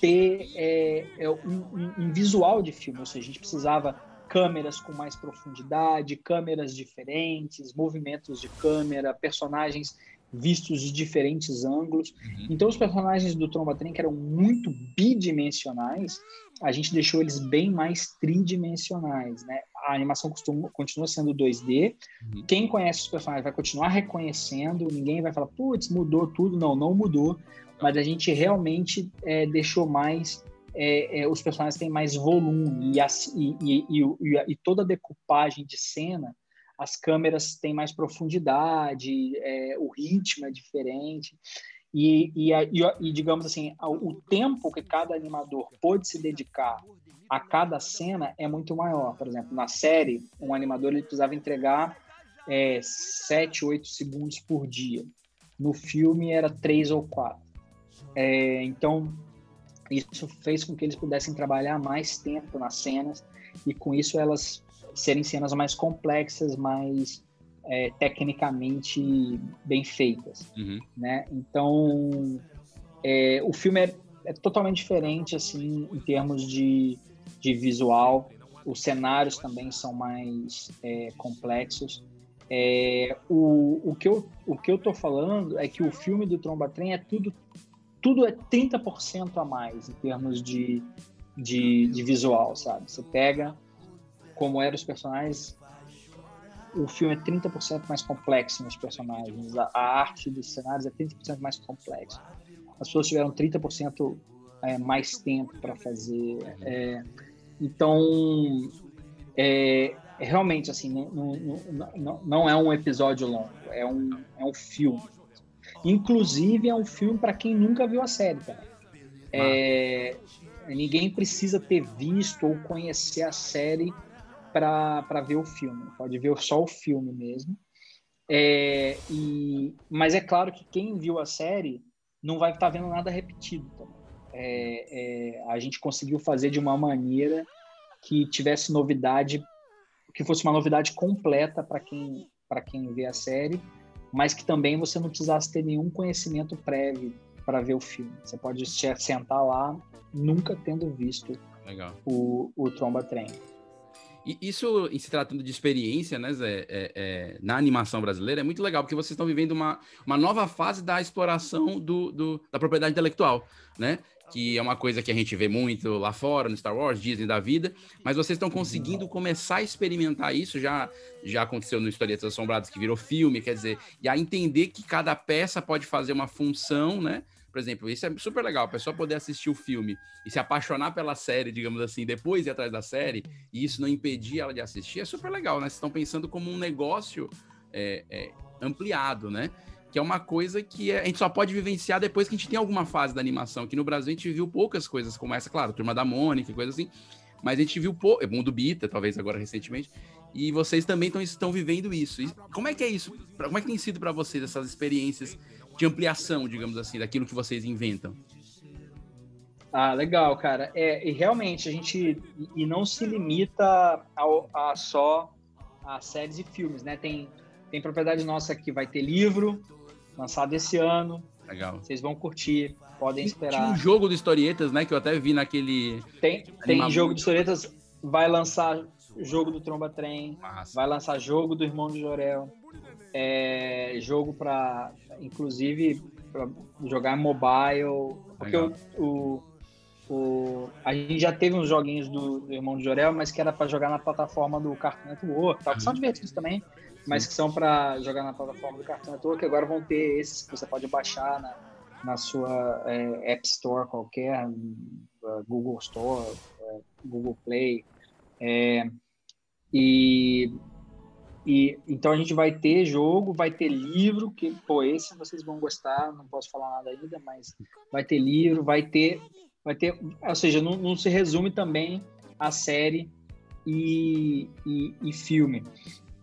ter é, é, um, um, um, visual de filme, ou seja, a gente precisava câmeras com mais profundidade, câmeras diferentes, movimentos de câmera, personagens vistos de diferentes ângulos. Uhum. Então, os personagens do Tromba Trem, que eram muito bidimensionais, a gente deixou eles bem mais tridimensionais, né? A animação costuma, continua sendo 2D. Uhum. Quem conhece os personagens vai continuar reconhecendo, ninguém vai falar, putz, mudou tudo. Não, não mudou. Mas a gente realmente é, deixou mais é, é, os personagens têm mais volume e, a, e, e, e, toda a decupagem de cena as câmeras têm mais profundidade, é, o ritmo é diferente. E, e, digamos assim, o tempo que cada animador pôde se dedicar a cada cena é muito maior. Por exemplo, na série, um animador ele precisava entregar é, 7, 8 segundos por dia. No filme era 3 ou 4. É, então, isso fez com que eles pudessem trabalhar mais tempo nas cenas e com isso elas serem cenas mais complexas, mais é, tecnicamente bem feitas, uhum. né? Então, é, o filme é, é, totalmente diferente, assim, em termos de, de visual. Os cenários também são mais é, complexos. É, o, o, que eu, o que eu tô falando é que o filme do Tromba Trem é tudo, tudo é 30% a mais em termos de, de, de visual, sabe? Você pega como eram os personagens, o filme é 30% mais complexo nos personagens. A, a, arte dos cenários é 30% mais complexa. As pessoas tiveram 30% é, mais tempo para fazer. É, então, é, realmente, assim, não, não, não, não, é um episódio longo, é um, é um filme. Inclusive, é um filme para quem nunca viu a série, cara. É, ninguém precisa ter visto ou conhecer a série para ver o filme, pode ver só o filme mesmo. É, e, mas é claro que quem viu a série não vai estar tá vendo nada repetido também. É, é, a gente conseguiu fazer de uma maneira que tivesse novidade, que fosse uma novidade completa para quem, quem vê a série, mas que também você não precisasse ter nenhum conhecimento prévio para ver o filme. Você pode sentar lá nunca tendo visto Legal. O, o Tromba Trem. E isso, em se tratando de experiência, né, Zé, é, é, na animação brasileira, é muito legal, porque vocês estão vivendo uma, uma nova fase da exploração do, do, da propriedade intelectual, né? Que é uma coisa que a gente vê muito lá fora, no Star Wars, Disney da vida, mas vocês estão conseguindo começar a experimentar isso, já, já aconteceu no Historietas Assombradas, que virou filme, quer dizer, e a entender que cada peça pode fazer uma função, né? Por exemplo, isso é super legal, a pessoa poder assistir o filme e se apaixonar pela série, digamos assim, depois ir atrás da série, e isso não impedir ela de assistir, é super legal, né? Vocês estão pensando como um negócio é, é, ampliado, né? Que é uma coisa que a gente só pode vivenciar depois que a gente tem alguma fase da animação. Que no Brasil a gente viu poucas coisas como essa, claro, Turma da Mônica, coisa assim, mas a gente viu pouco, é Mundo Bita, talvez agora recentemente, e vocês também tão, estão vivendo isso. E como é que é isso? Como é que tem sido para vocês essas experiências de ampliação, digamos assim, daquilo que vocês inventam. Ah, legal, cara. É, e realmente a gente e não se limita ao, a só a séries e filmes, né? Tem tem propriedade nossa que vai ter livro lançado esse ano. Legal. Vocês vão curtir, podem esperar. Tinha um jogo de historietas, né? Que eu até vi naquele. Tem, tem jogo de historietas. Vai lançar jogo do Tromba Trem. Massa. Vai lançar jogo do Irmão do Jorel. É, jogo para inclusive para jogar mobile, porque o, o, o, a gente já teve uns joguinhos do, do Irmão de Jorel, mas que era para jogar na plataforma do Cartoon Network, tal, que são divertidos também, mas que são para jogar na plataforma do Cartoon Network, que agora vão ter esses que você pode baixar na, na sua é, App Store qualquer, Google Store, é, Google Play, é, e e então a gente vai ter jogo, vai ter livro, que pô, esse vocês vão gostar, não posso falar nada ainda, mas vai ter livro, vai ter vai ter, ou seja, não, não se resume também a série e, e, e filme.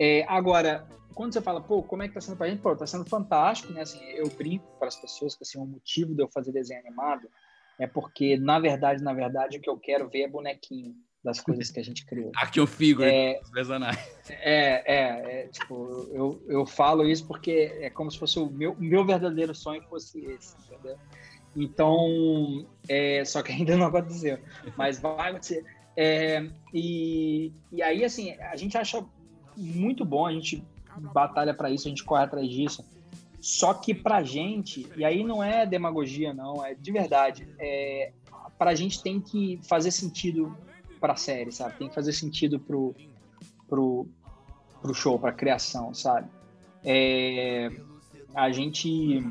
É, agora, quando você fala, pô, como é que tá sendo pra gente? Pô, tá sendo fantástico, né? Assim, eu brinco para as pessoas que assim, o motivo de eu fazer desenho animado é porque, na verdade, na verdade, o que eu quero ver é bonequinho das coisas que a gente criou. Action figure É. dos personagens. É, é, é, tipo, eu, eu falo isso porque é como se fosse o meu, meu verdadeiro sonho fosse esse, entendeu? Então, é, só que ainda não aconteceu, mas vai acontecer. É, e, e aí, assim, a gente acha muito bom, a gente batalha para isso, a gente corre atrás disso. Só que pra gente, e aí não é demagogia, não, é de verdade, é, pra gente tem que fazer sentido pra série, sabe? Tem que fazer sentido pro, pro, pro show, pra criação, sabe? É, a gente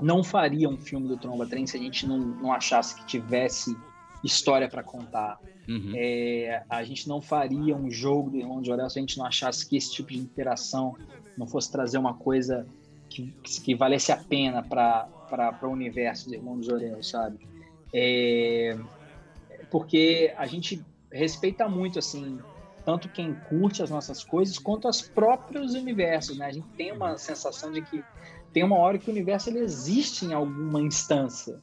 não faria um filme do Tromba Trem se a gente não, não achasse que tivesse história para contar. Uhum. É, a gente não faria um jogo do Irmão de Jorel se a gente não achasse que esse tipo de interação não fosse trazer uma coisa que, que valesse a pena para o universo do Irmão de Jorel, sabe? É, porque a gente respeita muito, assim, tanto quem curte as nossas coisas quanto os próprios universos, né? A gente tem uma sensação de que tem uma hora que o universo ele existe em alguma instância.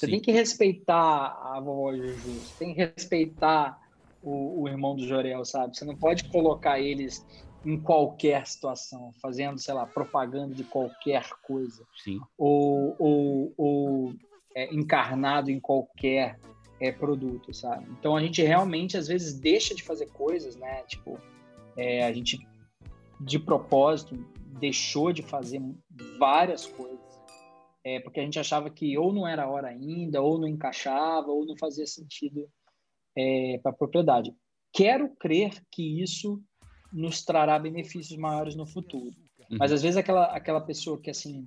Você Sim. tem que respeitar a vovó Juju, você tem que respeitar o, o irmão do Jorel, sabe? Você não pode colocar eles em qualquer situação, fazendo, sei lá, propaganda de qualquer coisa, Sim. ou, ou, ou é, encarnado em qualquer é, produto, sabe? Então a gente realmente às vezes deixa de fazer coisas, né? Tipo, é, a gente de propósito deixou de fazer várias coisas é, porque a gente achava que ou não era hora ainda, ou não encaixava, ou não fazia sentido é, para a propriedade. Quero crer que isso nos trará benefícios maiores no futuro. Uhum. Mas às vezes aquela, aquela pessoa que assim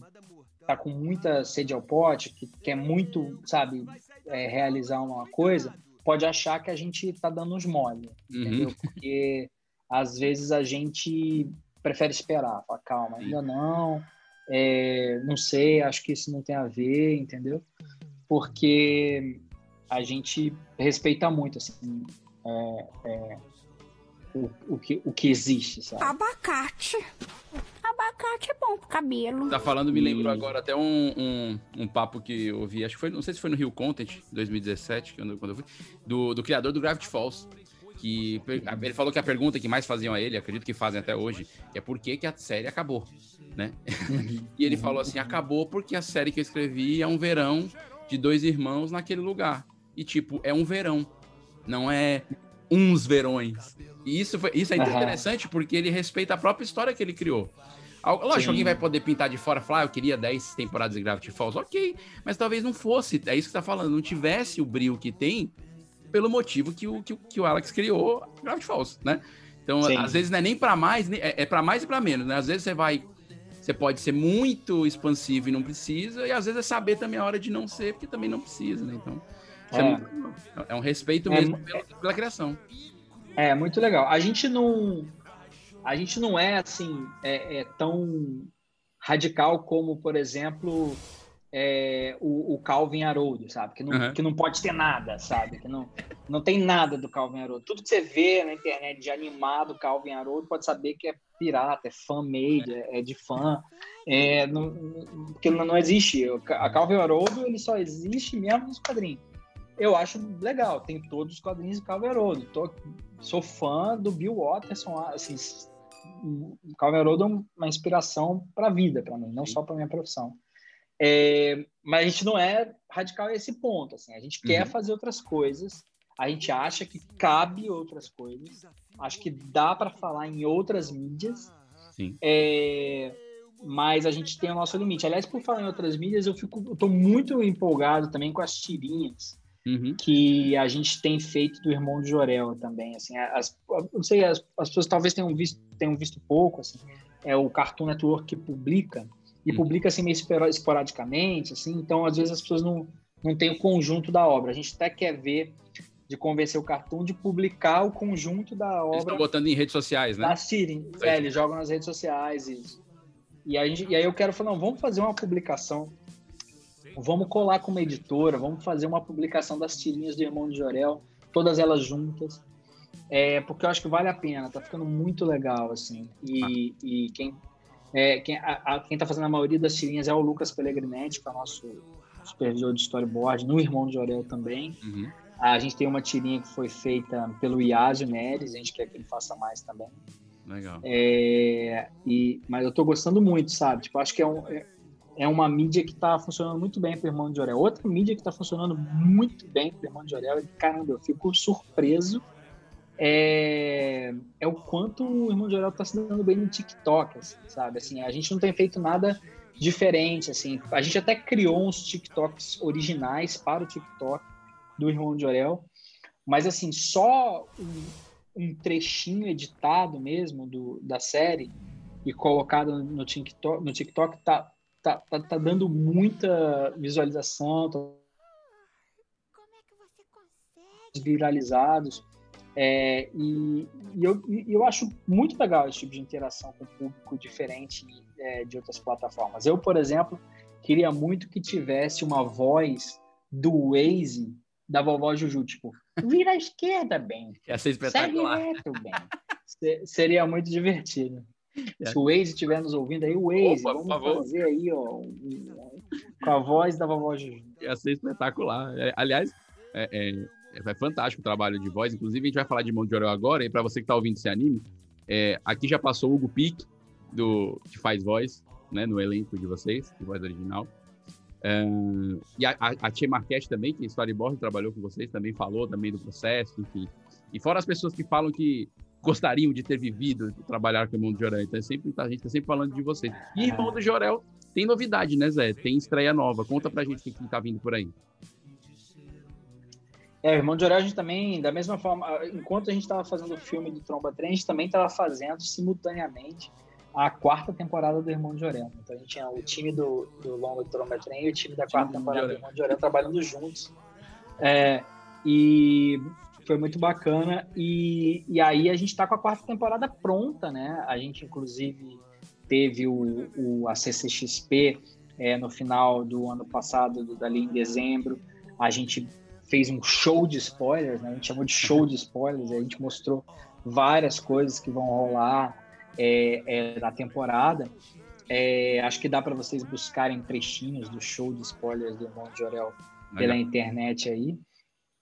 tá com muita sede ao pote, que quer muito, sabe, é, realizar uma coisa, pode achar que a gente está dando uns mole, entendeu? Uhum. Porque às vezes a gente prefere esperar, fala, calma, ainda não, é, não sei, acho que isso não tem a ver, entendeu? Porque a gente respeita muito, assim, é, é, o, o, que, o que existe, sabe? Abacate. Abacate é bom pro cabelo. Tá falando, me lembrou E- agora até um, um, um papo que eu ouvi, acho que foi, não sei se foi no Rio Content, 2017, quando, quando eu fui, do, do criador do Gravity Falls. Que ele falou que a pergunta que mais faziam a ele, acredito que fazem até hoje, é por que, que a série acabou, né? E ele falou assim, acabou porque a série que eu escrevi é um verão de dois irmãos naquele lugar. E tipo, é um verão, não é uns verões. E isso, foi, isso é Aham. interessante porque ele respeita a própria história que ele criou. Lógico, Sim. alguém vai poder pintar de fora e falar, ah, eu queria 10 temporadas de Gravity Falls. Ok, mas talvez não fosse, é isso que você tá falando, não tivesse o brilho que tem pelo motivo que o, que, que o Alex criou Gravity Falls, né? Então, Sim. às vezes não é nem pra mais, é, é para mais e pra menos, né? Às vezes você vai, você pode ser muito expansivo e não precisa, e às vezes é saber também a hora de não ser, porque também não precisa, né? Então, é, É. É um respeito É mesmo pela, pela criação. É, muito legal. A gente não. A gente não é assim é, é tão radical como, por exemplo, é, o, o Calvin Haroldo, sabe? Que não, Uhum. que não pode ter nada, sabe? Que não, não tem nada do Calvin Haroldo. Tudo que você vê na internet de animado Calvin Haroldo pode saber que é pirata, é fan-made, é, é de fã. É, não, porque não, não existe. A Calvin Haroldo ele só existe mesmo nos quadrinhos. Eu acho legal, tem todos os quadrinhos do Calvin Haroldo. Tô, sou fã do Bill Watterson, assim, o Calvin Haroldo é uma inspiração para a vida, para mim, não Sim. só para minha profissão. É, mas a gente não é radical a esse ponto, assim, a gente quer Uhum. fazer outras coisas, a gente acha que cabe outras coisas, acho que dá para falar em outras mídias, é, mas a gente tem o nosso limite. Aliás, por falar em outras mídias, eu fico, eu tô muito empolgado também com as tirinhas Uhum. que a gente tem feito do irmão de Jorel também, assim, as, não sei, as, as pessoas talvez tenham visto, tenham visto pouco, assim, é o Cartoon Network que publica, e Hum. publica assim meio espora- esporadicamente, assim, então às vezes as pessoas não, não têm o conjunto da obra, a gente até quer ver de convencer o Cartoon de publicar o conjunto da Eles obra estão botando em redes sociais, né? tirinhas, Certo. é, eles jogam nas redes sociais. E, a gente, e aí eu quero falar, não, vamos fazer uma publicação vamos colar com uma editora, vamos fazer uma publicação das tirinhas do Irmão de Jorel, todas elas juntas, é, porque eu acho que vale a pena, tá ficando muito legal, assim, e, e quem, é, quem, a, a- quem tá fazendo a maioria das tirinhas é o Lucas Pellegrinetti, que é o nosso supervisor de storyboard, no Irmão de Jorel também. Uhum. A gente tem uma tirinha que foi feita pelo Iásio Neres, a gente quer que ele faça mais também. Legal. É, e, mas eu tô gostando muito, sabe? Tipo, acho que é, um, é, é uma mídia que tá funcionando muito bem pro Irmão de Jorel. Outra mídia que tá funcionando muito bem pro Irmão de Jorel, e caramba, eu fico surpreso é, é o quanto o Irmão de Jorel tá se dando bem no TikTok, assim, sabe? Assim, a gente não tem feito nada diferente, assim. A gente até criou uns TikToks originais para o TikTok do Irmão de Jorel, mas assim, só um, um trechinho editado mesmo do, da série e colocado no TikTok, no TikTok tá, tá, tá, tá dando muita visualização, tá viralizados. É, e, e, eu, e eu acho muito legal esse tipo de interação com o público diferente é, de outras plataformas. Eu, por exemplo, queria muito que tivesse uma voz do Waze da vovó Juju, tipo, vira à esquerda, bem. Ia ser espetacular. Segue reto, bem. Seria muito divertido. É. Se o Waze estiver nos ouvindo aí, o Waze, Opa, vamos fazer aí, ó, com a voz da vovó Juju. Ia ser espetacular. É, aliás, é, é, é, fantástico o trabalho de voz. Inclusive, a gente vai falar de Mão de agora, e para você que está ouvindo esse anime, é, aqui já passou o Hugo Pique, do, que faz voz, né, no elenco de vocês, de voz original. Uh, e a, a, a Tia Marquette também, que Storyboard trabalhou com vocês, também falou também do processo, enfim. E fora as pessoas que falam que gostariam de ter vivido, de trabalhar com o Irmão do Jorel. Então, é sempre, a gente está sempre falando de vocês. E Irmão do Jorel tem novidade, né, Zé? Tem estreia nova. Conta pra gente o que está vindo por aí. É, o Irmão de gente também, da mesma forma, enquanto a gente estava fazendo o filme do Tromba Trem, a gente também estava fazendo simultaneamente a quarta temporada do Irmão de Jorel. Então a gente tinha o time do, do Longo Trem e o time da quarta time temporada do Irmão de Jorel trabalhando juntos. É, e foi muito bacana. E, e aí a gente está com a quarta temporada pronta, né? A gente, inclusive, teve o, o a CCXP é, no final do ano passado, dali em dezembro. A gente fez um show de spoilers, né? A gente chamou de show de spoilers. A gente mostrou várias coisas que vão rolar é, é, da temporada. É, acho que dá para vocês buscarem trechinhos do show de spoilers do Irmão de Jorel pela internet aí.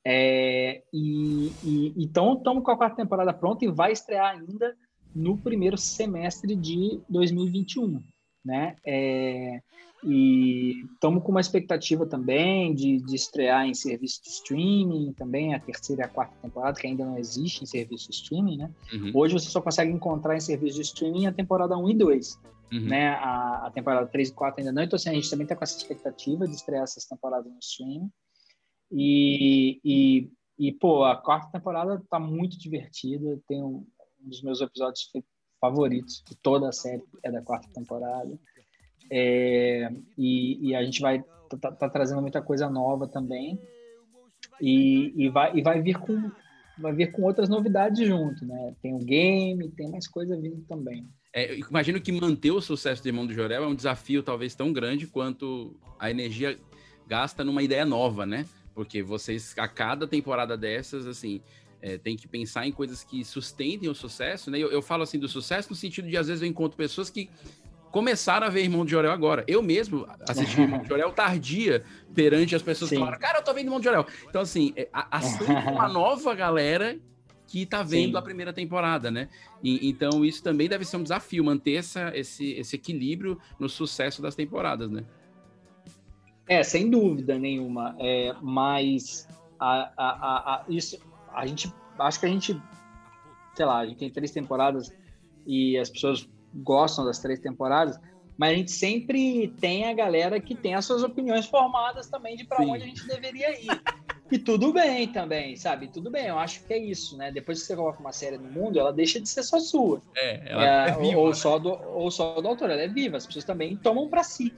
É, e, e, então estamos com a quarta temporada pronta e vai estrear ainda no primeiro semestre de 2021, né? É, e estamos com uma expectativa também de, de estrear em serviço de streaming, também a terceira e a quarta temporada, que ainda não existe em serviço de streaming, né? Uhum. Hoje você só consegue encontrar em serviço de streaming a temporada 1 e 2. Uhum. Né? A, a, temporada 3 e 4 ainda não, então assim, a gente também está com essa expectativa de estrear essas temporadas no streaming. E, e, e, pô, a quarta temporada está muito divertida, tem um, um dos meus episódios favoritos de toda a série, é da quarta temporada. É, e, e, a gente vai tá, tá, trazendo muita coisa nova também e, e, vai, e vai vir com vai vir com outras novidades junto, né? Tem o game, tem mais coisa vindo também. É, imagino que manter o sucesso do Irmão do Jorel é um desafio talvez tão grande quanto a energia gasta numa ideia nova, né? Porque vocês, a cada temporada dessas, assim, é, tem que pensar em coisas que sustentem o sucesso, né? Eu, eu, falo assim do sucesso no sentido de, às vezes, eu encontro pessoas que começaram a ver Irmão de Jorel agora. Eu mesmo assisti Irmão de Jorel tardia perante as pessoas Sim. que falaram, cara, eu tô vendo Irmão de Jorel. Então, assim, é, assim uma nova galera que tá vendo Sim. a primeira temporada, né? E, então, isso também deve ser um desafio, manter essa, esse, esse equilíbrio no sucesso das temporadas, né? É, sem dúvida nenhuma. É, mas a, a, a, a, isso, a gente, acho que a gente, sei lá, a gente tem três temporadas e as pessoas gostam das três temporadas, mas a gente sempre tem a galera que tem as suas opiniões formadas também de para onde a gente deveria ir. E tudo bem também, sabe? Tudo bem, eu acho que é isso, né? Depois que você coloca uma série no mundo, ela deixa de ser só sua. É, ela é, é viva, ou, né? só do, ou só do autor, ela é viva. As pessoas também tomam para si,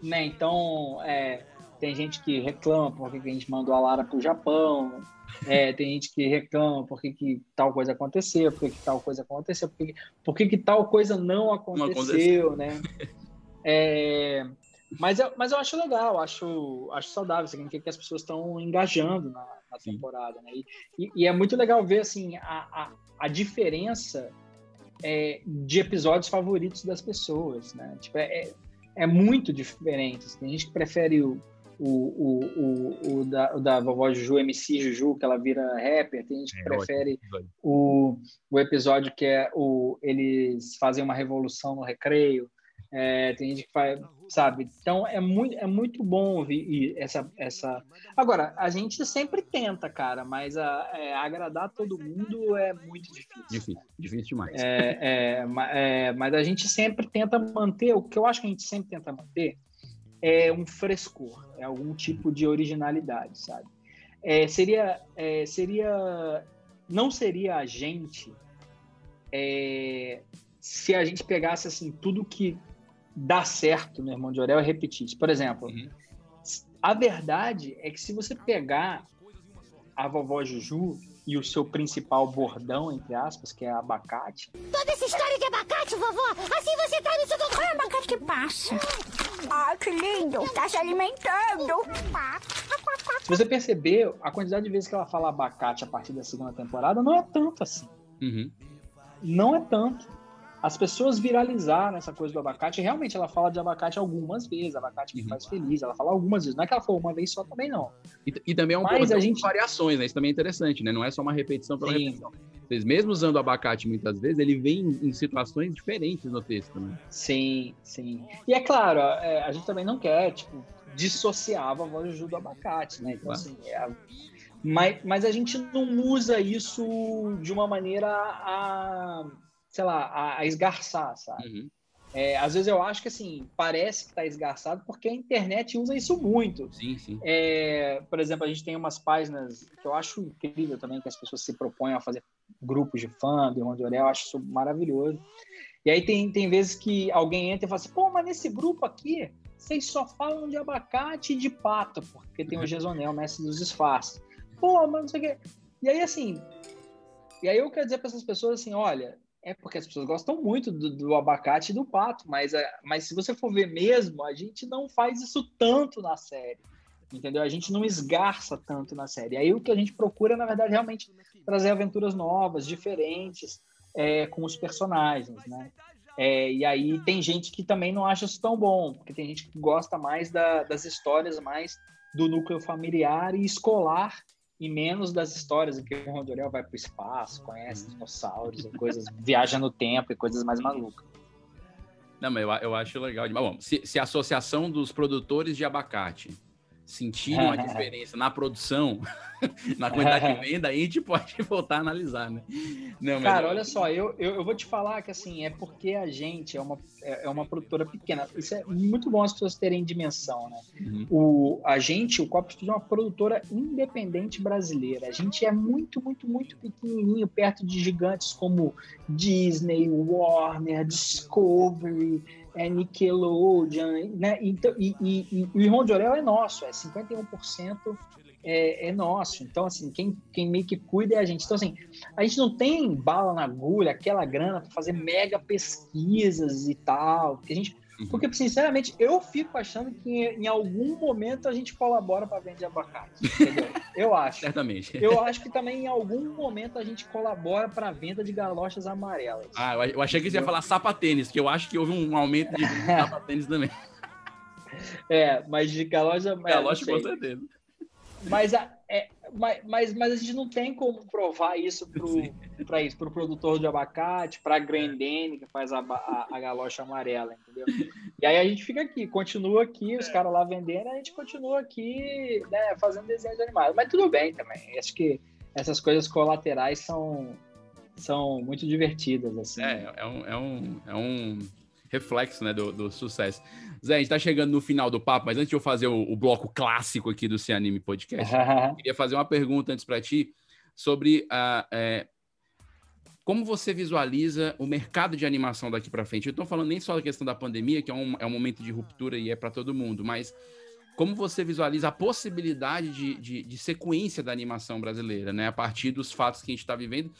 né? Então, é, tem gente que reclama porque a gente mandou a Lara pro Japão, é, tem gente que reclama por que, tal coisa aconteceu, por que, tal coisa aconteceu, por que, por que, que tal coisa não aconteceu, não aconteceu. né? É, mas, eu, mas eu acho legal, acho, acho saudável, significa que as pessoas estão engajando na, na temporada, né? E, e, é muito legal ver, assim, a, a, a diferença é, de episódios favoritos das pessoas, né? Tipo, é, é, é muito diferente. Tem gente que prefere o, o, o, o, o, da, o da vovó Juju, MC Juju, que ela vira rapper. Tem gente que É, prefere ótimo o, o episódio que é o eles fazem uma revolução no recreio. É, tem gente que faz, sabe? Então é muito, é muito bom ouvir essa, essa. Agora, a gente sempre tenta, cara, mas a, é, agradar todo mundo é muito difícil. Difícil, difícil demais. É, é, é, mas a gente sempre tenta manter, o que eu acho que a gente sempre tenta manter é um frescor, é algum tipo de originalidade, sabe? É, seria, é, seria, não seria a gente é, se a gente pegasse assim tudo que dá certo no Irmão de Orel e repetisse. Por exemplo, Uhum. a verdade é que se você pegar a vovó Juju e o seu principal bordão, entre aspas, que é abacate, Toda essa história de abacate, vovó, assim você tá no seu Qual é abacate que passa? Ah, que lindo! Tá se alimentando. se você perceber, a quantidade de vezes que ela fala abacate a partir da segunda temporada não é tanto assim. Uhum. Não é tanto. As pessoas viralizaram essa coisa do abacate. Realmente, ela fala de abacate algumas vezes. Abacate me Uhum. faz feliz. Ela fala algumas vezes. Não é que ela falou uma vez só também, não. E, e também é um Mas bordão a com gente- variações, né? Isso também é interessante, né? Não é só uma repetição pela Sim. repetição. Vocês mesmo usando o abacate muitas vezes, ele vem em situações diferentes no texto, né? Sim, sim. E é claro, é, a gente também não quer, tipo, dissociar a vovó Juju do abacate, né? Então, Claro. assim, é mas, mas a gente não usa isso de uma maneira a, sei lá, a, a esgarçar, sabe? Uhum. É, às vezes eu acho que, assim, parece que tá esgarçado porque a internet usa isso muito. Sim, sim. É, por exemplo, a gente tem umas páginas que eu acho incrível também, que as pessoas se propõem a fazer grupos de fã do Irmão de Orel, eu acho isso maravilhoso. E aí tem, tem vezes que alguém entra e fala assim, pô, mas nesse grupo aqui, vocês só falam de abacate e de pato, porque tem o Gesonel, mestre dos disfarces. Pô, mas não sei o quê. E aí, assim, e aí eu quero dizer para essas pessoas assim, olha, é porque as pessoas gostam muito do, do abacate e do pato, mas, é, mas se você for ver mesmo, a gente não faz isso tanto na série, entendeu? A gente não esgarça tanto na série. Aí o que a gente procura, na verdade, realmente trazer aventuras novas, diferentes, é, com os personagens, né? É, e aí tem gente que também não acha isso tão bom, porque tem gente que gosta mais da- das histórias mais do núcleo familiar e escolar e menos das histórias em que o Rondorel vai para o espaço, conhece dinossauros e coisas, viaja no tempo e coisas mais malucas. Não, mas eu, eu acho legal demais. Bom, se, se a associação dos produtores de abacate sentirem uma diferença na produção, na quantidade de venda, aí a gente pode voltar a analisar, né? Não, Cara, eu- olha só, eu, eu, eu vou te falar que assim, é porque a gente é uma, é é uma produtora pequena. Isso é muito bom as pessoas terem dimensão, né? Uhum. O, a gente, o Copo Studio é uma produtora independente brasileira. A gente é muito, muito, muito pequenininho, perto de gigantes como Disney, Warner, Discovery, é, Nickelodeon, né? Então, e, e, e o Irmão de Orel é nosso, é 51% é, é nosso. Então, assim, quem, quem meio que cuida é a gente. Então, assim, a gente não tem bala na agulha, aquela grana para fazer mega pesquisas e tal. Porque a gente Uhum. porque, sinceramente, eu fico achando que em, em algum momento a gente colabora para vender abacate. Entendeu? Eu acho. Certamente. Eu acho que também em algum momento a gente colabora para a venda de galochas amarelas. Ah, eu- achei que você ia falar sapatênis, que eu acho que houve um aumento de sapatênis também. É, mas de galocha amarela. Galocha não com certeza. Mas, a, é, mas, mas, mas a gente não tem como provar isso para isso, pro produtor de abacate, para a Grendene, que faz a, a, a galocha amarela, entendeu? E aí a gente fica aqui, continua aqui, os caras lá vendendo, a gente continua aqui né, fazendo desenhos animados. Mas tudo bem também. Acho que essas coisas colaterais são, são muito divertidas, assim. É, é um, é um, é um reflexo né, do, do sucesso. Zé, a gente tá chegando no final do papo, mas antes de eu fazer o, o bloco clássico aqui do Se Anime Podcast, eu queria fazer uma pergunta antes para ti sobre a, é, como você visualiza o mercado de animação daqui para frente. Eu estou falando nem só da questão da pandemia, que é um, é um momento de ruptura e é para todo mundo, mas como você visualiza a possibilidade de, de, de sequência da animação brasileira, né? A partir dos fatos que a gente está vivendo.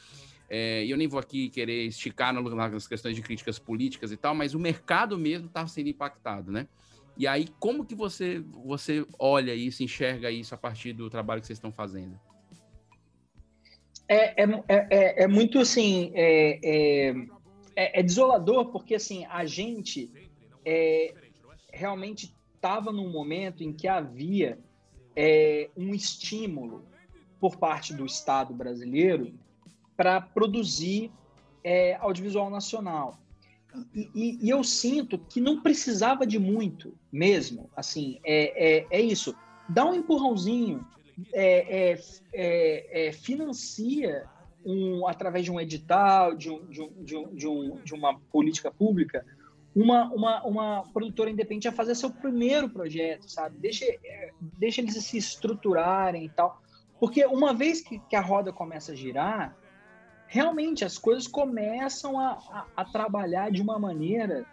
É, eu nem vou aqui querer esticar nas questões de críticas políticas e tal, mas o mercado mesmo está sendo impactado, né? E aí, como que você, você olha isso, enxerga isso a partir do trabalho que vocês estão fazendo? É, é, é, é- é muito assim, é, é, é- é desolador porque assim a gente realmente estava num momento em que havia um estímulo por parte do Estado brasileiro para produzir é, audiovisual nacional. E, e, e, eu sinto que não precisava de muito mesmo. Assim, é, é, é isso. Dá um empurrãozinho, é, é, é, é financia um, através de um edital, de, um, de, um, de, de uma política pública, uma, uma, uma produtora independente a fazer seu primeiro projeto, sabe? Deixa, deixa eles se estruturarem e tal. Porque uma vez que, que a roda começa a girar, realmente as coisas começam a, a, a trabalhar de uma maneira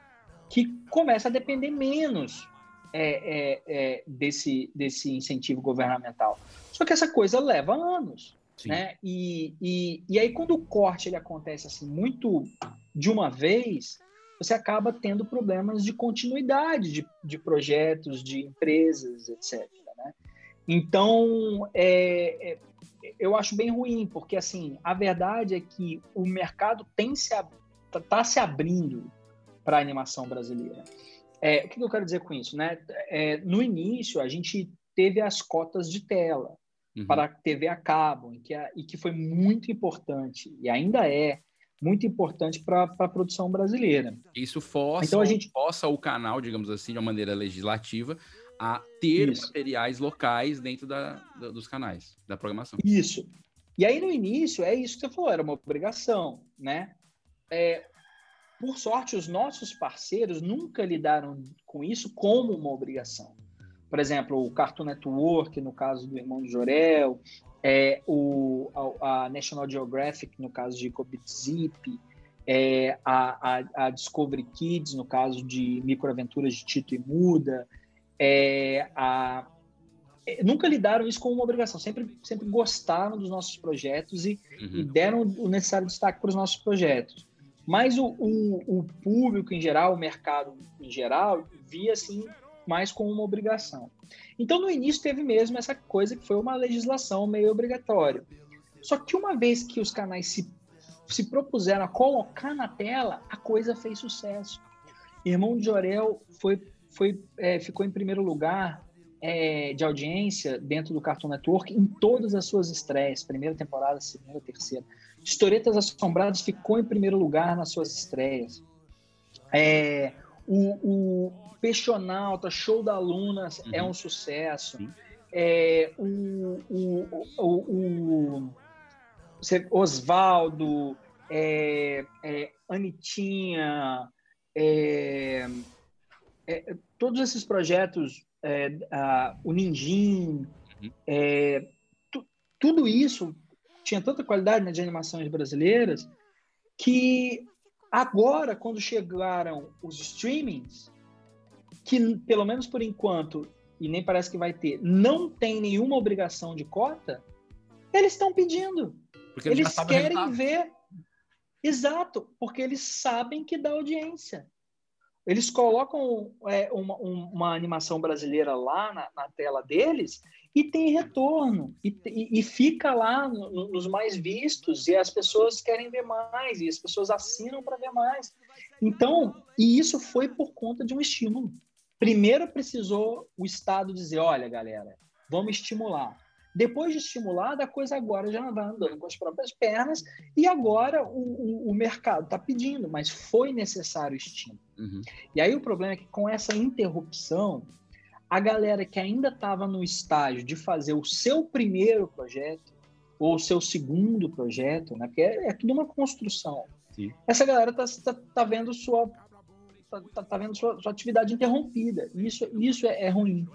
que começa a depender menos é, é, é, desse, desse incentivo governamental. Só que essa coisa leva anos. Né? E, e, e aí, quando o corte ele acontece assim muito de uma vez, você acaba tendo problemas de continuidade de, de projetos, de empresas, etc. Né? Então, é, é, eu acho bem ruim, porque assim, a verdade é que o mercado tem se tá, tá se abrindo para a animação brasileira. É, o que eu quero dizer com isso? Né? É, no início, a gente teve as cotas de tela uhum. para a TV a cabo, em que a, e que foi muito importante, e ainda é muito importante para a produção brasileira. Isso força, então, a gente... força o canal, digamos assim, de uma maneira legislativa, a ter isso. materiais locais dentro da, da, dos canais, da programação. Isso. E aí, no início, é isso que você falou, era uma obrigação, né? É, por sorte, os nossos parceiros nunca lidaram com isso como uma obrigação. Por exemplo, o Cartoon Network, no caso do Irmão de Jorel, é, o, a, a, National Geographic, no caso de Cobit Zip, é, a, a, a, Discovery Kids, no caso de Microaventuras de Tito e Muda, é, a, é, nunca lidaram isso como uma obrigação, sempre, sempre gostaram dos nossos projetos e, uhum. e deram o necessário destaque para os nossos projetos. Mas o, o, o, público em geral, o mercado em geral, via assim mais como uma obrigação. Então, no início, teve mesmo essa coisa que foi uma legislação meio obrigatória. Só que uma vez que os canais se, se propuseram a colocar na tela, a coisa fez sucesso. Irmão de Jorel foi foi, é, ficou em primeiro lugar é, de audiência dentro do Cartoon Network em todas as suas estreias, primeira temporada, segunda, terceira. Historietas Assombradas ficou em primeiro lugar nas suas estreias. É, o, o Peixonauta, Show da Luna uhum. é um sucesso. É, o, o, o, o Osvaldo, é, é, Anitinha, é, todos esses projetos, é, a, o Ninjin, uhum. é, tu, tudo isso tinha tanta qualidade né, de animações brasileiras que agora, quando chegaram os streamings, que pelo menos por enquanto, e nem parece que vai ter, não tem nenhuma obrigação de cota, eles estão pedindo. Porque eles, eles querem ver. Exato, porque eles sabem que dá audiência. Eles colocam é, uma, uma, animação brasileira lá na, na, tela deles e tem retorno, e, e, e fica lá no, nos mais vistos, e as pessoas querem ver mais, e as pessoas assinam para ver mais. Então, e isso foi por conta de um estímulo. Primeiro precisou o Estado dizer: olha, galera, vamos estimular. Depois de estimulada, a coisa agora já vai andando com as próprias pernas e agora o, o, o mercado está pedindo, mas foi necessário estímulo. Uhum. E aí o problema é que com essa interrupção, a galera que ainda estava no estágio de fazer o seu primeiro projeto ou o seu segundo projeto, né? Porque é, é tudo uma construção. Sim. Essa galera está tá, tá vendo sua tá, tá, tá vendo sua, sua, atividade interrompida. Isso, isso é, é ruim.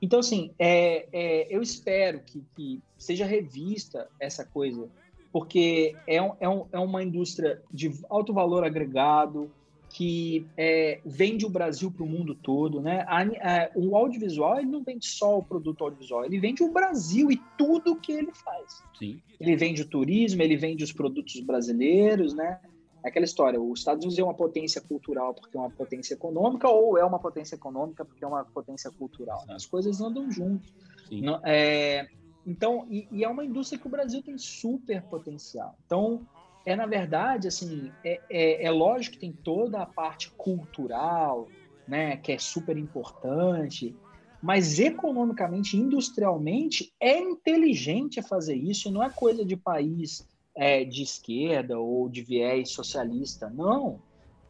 Então, assim, é, é, eu espero que, que, seja revista essa coisa, porque é, um, é, um, é uma indústria de alto valor agregado, que é, vende o Brasil para o mundo todo, né? A, a, o audiovisual ele não vende só o produto audiovisual, ele vende o Brasil e tudo que ele faz. Sim. Ele vende o turismo, ele vende os produtos brasileiros, né? É aquela história, os Estados Unidos é uma potência cultural porque é uma potência econômica ou é uma potência econômica porque é uma potência cultural. Né? As coisas andam juntos. Não, é, então, e, e, é uma indústria que o Brasil tem super potencial. Então, é na verdade, assim, é, é, é lógico que tem toda a parte cultural, né, que é super importante, mas economicamente, industrialmente, é inteligente fazer isso, não é coisa de país é, de esquerda ou de viés socialista, não.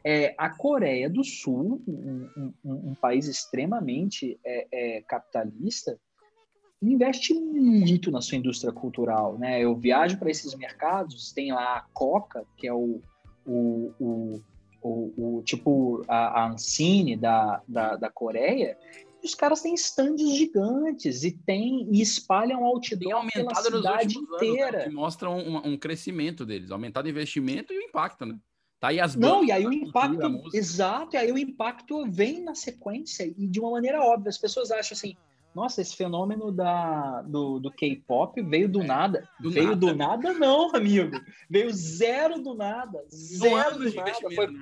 É, a Coreia do Sul, um, um, um país extremamente é, é, capitalista, investe muito na sua indústria cultural. Né? Eu viajo para esses mercados, tem lá a Coca, que é o, o, o, o, o tipo a, a Ancine da, da, da Coreia, os caras têm estandes gigantes e tem e espalham outdoor pela cidade inteira. Anos, né, mostram um, um, crescimento deles, aumentado o investimento e o impacto, né? Tá aí as Não, e aí o impacto, exato, e aí o impacto vem na sequência e de uma maneira óbvia. As pessoas acham assim, nossa, esse fenômeno da, do, do K-pop veio do é, nada. Do veio nada. do nada, não, amigo. Veio zero do nada. Zero do nada. Foi né?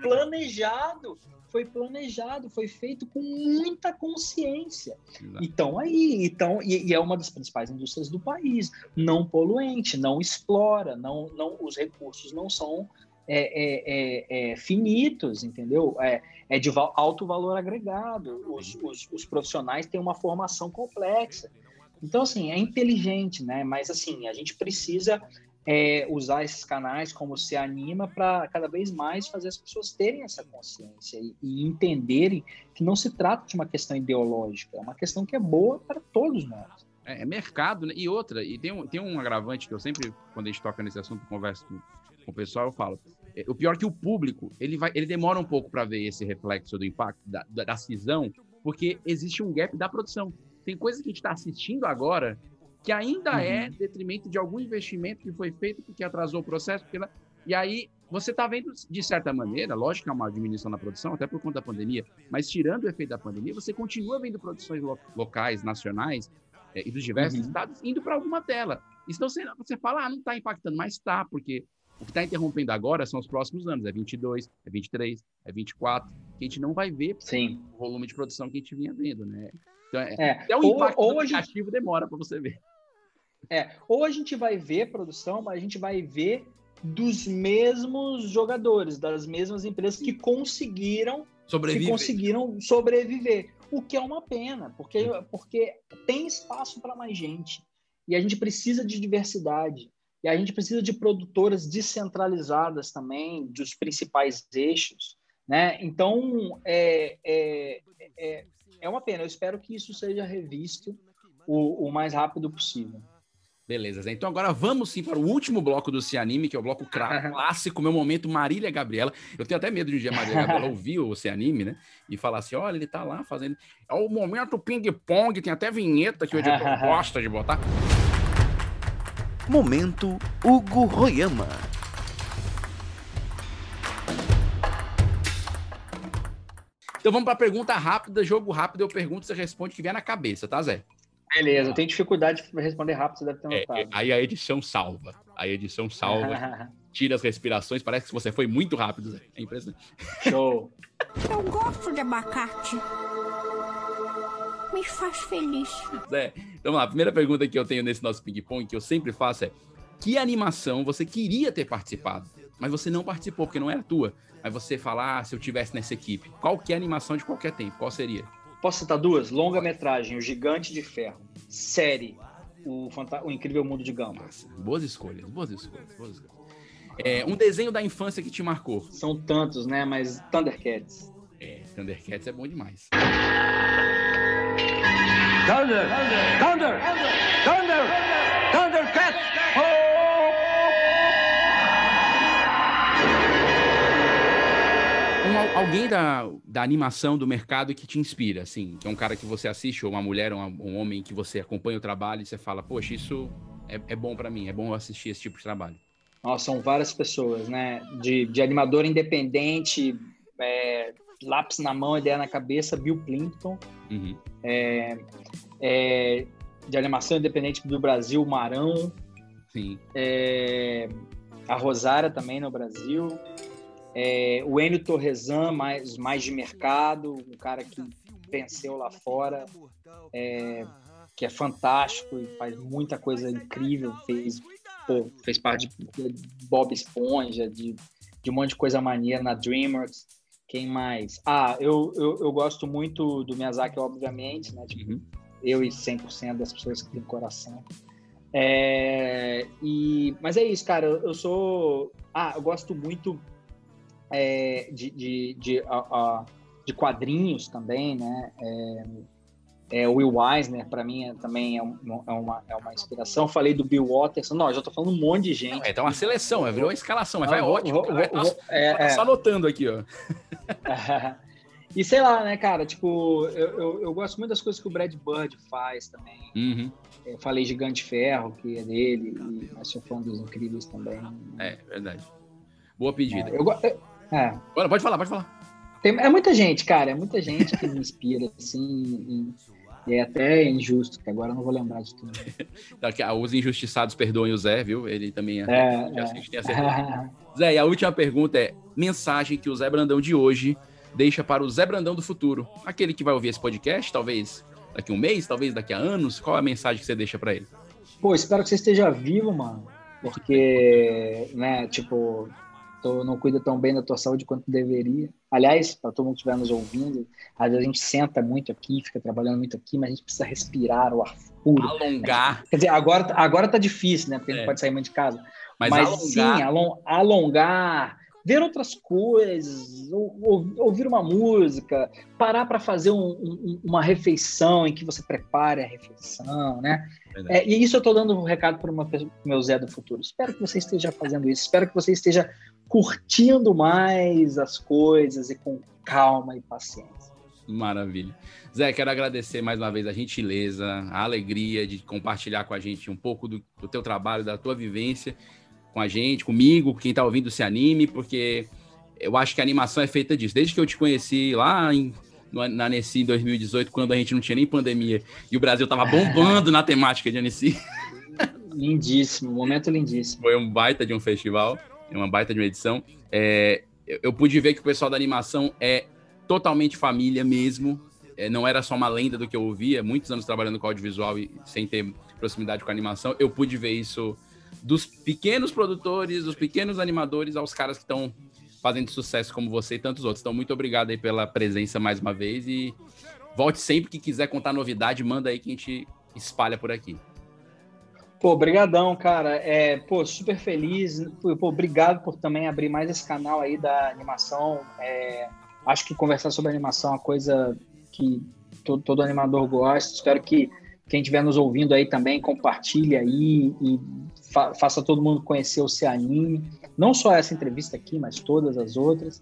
Foi planejado, foi feito com muita consciência. Exato. Então, aí, então, e, e, é uma das principais indústrias do país. Não poluente, não explora, não, não, os recursos não são é, é, é, é, finitos, entendeu? É, é de alto valor agregado. Os, os, os, profissionais têm uma formação complexa. Então, assim, é inteligente, né? Mas, assim, a gente precisa é, usar esses canais como se anima para cada vez mais fazer as pessoas terem essa consciência e, e, entenderem que não se trata de uma questão ideológica, é uma questão que é boa para todos nós. É, é mercado, né? E outra, e tem um, tem um agravante que eu sempre, quando a gente toca nesse assunto, converso com, com o pessoal, eu falo. É, o pior é que o público, ele, vai, ele demora um pouco para ver esse reflexo do impacto, da, da, da cisão, porque existe um gap da produção. Tem coisas que a gente está assistindo agora que ainda uhum. é detrimento de algum investimento que foi feito porque atrasou o processo. Porque... E aí você está vendo, de certa maneira, lógico que é uma diminuição na produção, até por conta da pandemia, mas tirando o efeito da pandemia, você continua vendo produções lo locais, nacionais é, e dos diversos uhum. estados indo para alguma tela. Então você, você fala, ah, não está impactando, mas está, porque o que está interrompendo agora são os próximos anos, é 22, é 23, é 24, que a gente não vai ver Sim. o volume de produção que a gente vinha vendo, né? Então, é, é. até o ou, impacto ou aplicativo gente... demora para você ver. É, ou a gente vai ver produção, mas a gente vai ver dos mesmos jogadores, das mesmas empresas que conseguiram sobreviver. Que conseguiram sobreviver. O que é uma pena, porque, porque tem espaço para mais gente. E a gente precisa de diversidade. E a gente precisa de produtoras descentralizadas também, dos principais eixos. Né? Então, é, é, é, é uma pena. Eu espero que isso seja revisto o, o mais rápido possível. Beleza, Zé. Então agora vamos sim para o último bloco do Cianime, que é o bloco clássico, meu momento Marília Gabriela. Eu tenho até medo de um dia a Marília Gabriela ouvir o Cianime, né? E falar assim: olha, ele tá lá fazendo. É o momento ping-pong, tem até vinheta que o editor gosta de botar. Momento Hugo Royama. Então vamos para a pergunta rápida, jogo rápido, eu pergunto, você responde o que vier na cabeça, tá, Zé? Beleza, eu tenho dificuldade de responder rápido, você deve ter notado. É, é, aí a edição salva. Aí a edição salva, tira as respirações, parece que você foi muito rápido, Zé. É impressionante. Show. Eu gosto de abacate me faz feliz. Zé, então vamos lá. A primeira pergunta que eu tenho nesse nosso ping-pong, que eu sempre faço é: que animação você queria ter participado, mas você não participou porque não era tua? Aí você fala, ah, se eu tivesse nessa equipe. Qual que é a animação de qualquer tempo? Qual seria? Posso citar duas? Longa-metragem, O Gigante de Ferro. Série, O, Fanta o Incrível Mundo de Gumball. Boas escolhas, boas escolhas, boas escolhas. É, um desenho da infância que te marcou? São tantos, né? Mas Thundercats. É, Thundercats é bom demais. Thunder! Thunder! Thunder! Thundercats! Alguém da, da animação do mercado que te inspira, assim, que é um cara que você assiste, ou uma mulher, ou um homem que você acompanha o trabalho e você fala, poxa, isso é, é bom para mim, é bom assistir esse tipo de trabalho. Nossa, são várias pessoas, né? De, de animador independente, é, lápis na mão, ideia na cabeça, Bill Plimpton. Uhum. É, é, de animação independente do Brasil, Marão. Sim. É, a Rosária também no Brasil. É, o Enio Torresan, mais, mais de mercado, um cara que venceu lá fora, é, que é fantástico e faz muita coisa incrível. Fez, pô, fez parte de Bob Esponja, de, de um monte de coisa maneira na DreamWorks. Quem mais? Ah, eu, eu, eu gosto muito do Miyazaki, obviamente, né? Tipo, Uhum. eu e 100% das pessoas que têm coração. É, e, mas é isso, cara. Eu, eu sou. Ah, eu gosto muito é, de, de, de, a- a- de quadrinhos também, né? É, é, o Will Eisner, para mim, é- também é, um- é uma, é uma inspiração. Falei do Bill Watterson. Não, eu já tô falando um monte de gente. É, tá uma seleção, é, virou uma escalação, mas Ah, vai vou- ótimo. vou- vou- é, tá é. só anotando aqui, ó. e sei lá, né, cara? Tipo, eu, eu, eu gosto muito das coisas que o Brad Bird faz também. Uhum. Eu falei Gigante Ferro, que é dele, e sou fã dos Incríveis também. É, verdade. Boa pedida. Eu, eu- é, pode falar, pode falar. tem- é muita gente, cara, é muita gente que me inspira, assim, e, e é até injusto, que agora eu não vou lembrar de tudo. Ah, os injustiçados perdoem o Zé, viu? Ele também é. É, já é. Zé, e a última pergunta é: mensagem que o Zé Brandão de hoje deixa para o Zé Brandão do futuro? Aquele que vai ouvir esse podcast, talvez daqui a um mês, talvez daqui a anos. Qual é a mensagem que você deixa para ele? Pô, espero que você esteja vivo, mano, porque, né, tipo, tu não cuida tão bem da tua saúde quanto deveria. Aliás, para todo mundo que estiver nos ouvindo, às vezes a gente senta muito aqui, fica trabalhando muito aqui, mas a gente precisa respirar o ar puro. Alongar, Quer dizer, agora, agora tá difícil, né? Porque É. pode sair muito de casa. mas, Mas, alongar. sim, alon- alongar, ver outras coisas, ou- ou- ouvir uma música, parar para fazer um- um- uma refeição em que você prepare a refeição, né? É, e isso eu estou dando um recado para o meu Zé do futuro. Espero que você esteja fazendo isso. Espero que você esteja curtindo mais as coisas e com calma e paciência. Maravilha. Zé, quero agradecer mais uma vez a gentileza, a alegria de compartilhar com a gente um pouco do, do teu trabalho, da tua vivência com a gente, comigo, com quem está ouvindo se anime, porque eu acho que a animação é feita disso. Desde que eu te conheci lá em, na Annecy em 2018, quando a gente não tinha nem pandemia e o Brasil tava bombando na temática de Annecy, Lindíssimo, momento lindíssimo. foi um baita de um festival, uma baita de uma edição. É, eu, eu pude ver que o pessoal da animação é totalmente família mesmo. É, não era só uma lenda do que eu ouvia, muitos anos trabalhando com audiovisual e sem ter proximidade com a animação. Eu pude ver isso dos pequenos produtores, dos pequenos animadores, aos caras que estão fazendo sucesso como você e tantos outros. Então, muito obrigado aí pela presença mais uma vez e volte sempre que quiser contar novidade, manda aí que a gente espalha por aqui. Pô, brigadão, cara. É, pô, super feliz. Pô, obrigado por também abrir mais esse canal aí da animação. É, acho que conversar sobre animação é uma coisa que todo, todo animador gosta. Espero que quem estiver nos ouvindo aí também compartilhe aí e fa- faça todo mundo conhecer o Se Anime. Não só essa entrevista aqui, mas todas as outras.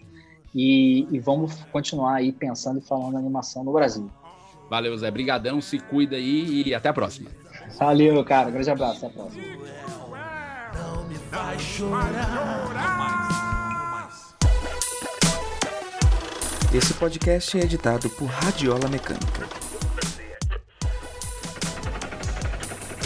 E, e vamos continuar aí pensando e falando animação no Brasil. Valeu, Zé. Brigadão, se cuida aí e até a próxima. Valeu, cara. Grande abraço. Até a próxima. Não me faz chorar. Esse podcast é editado por Radiola Mecânica.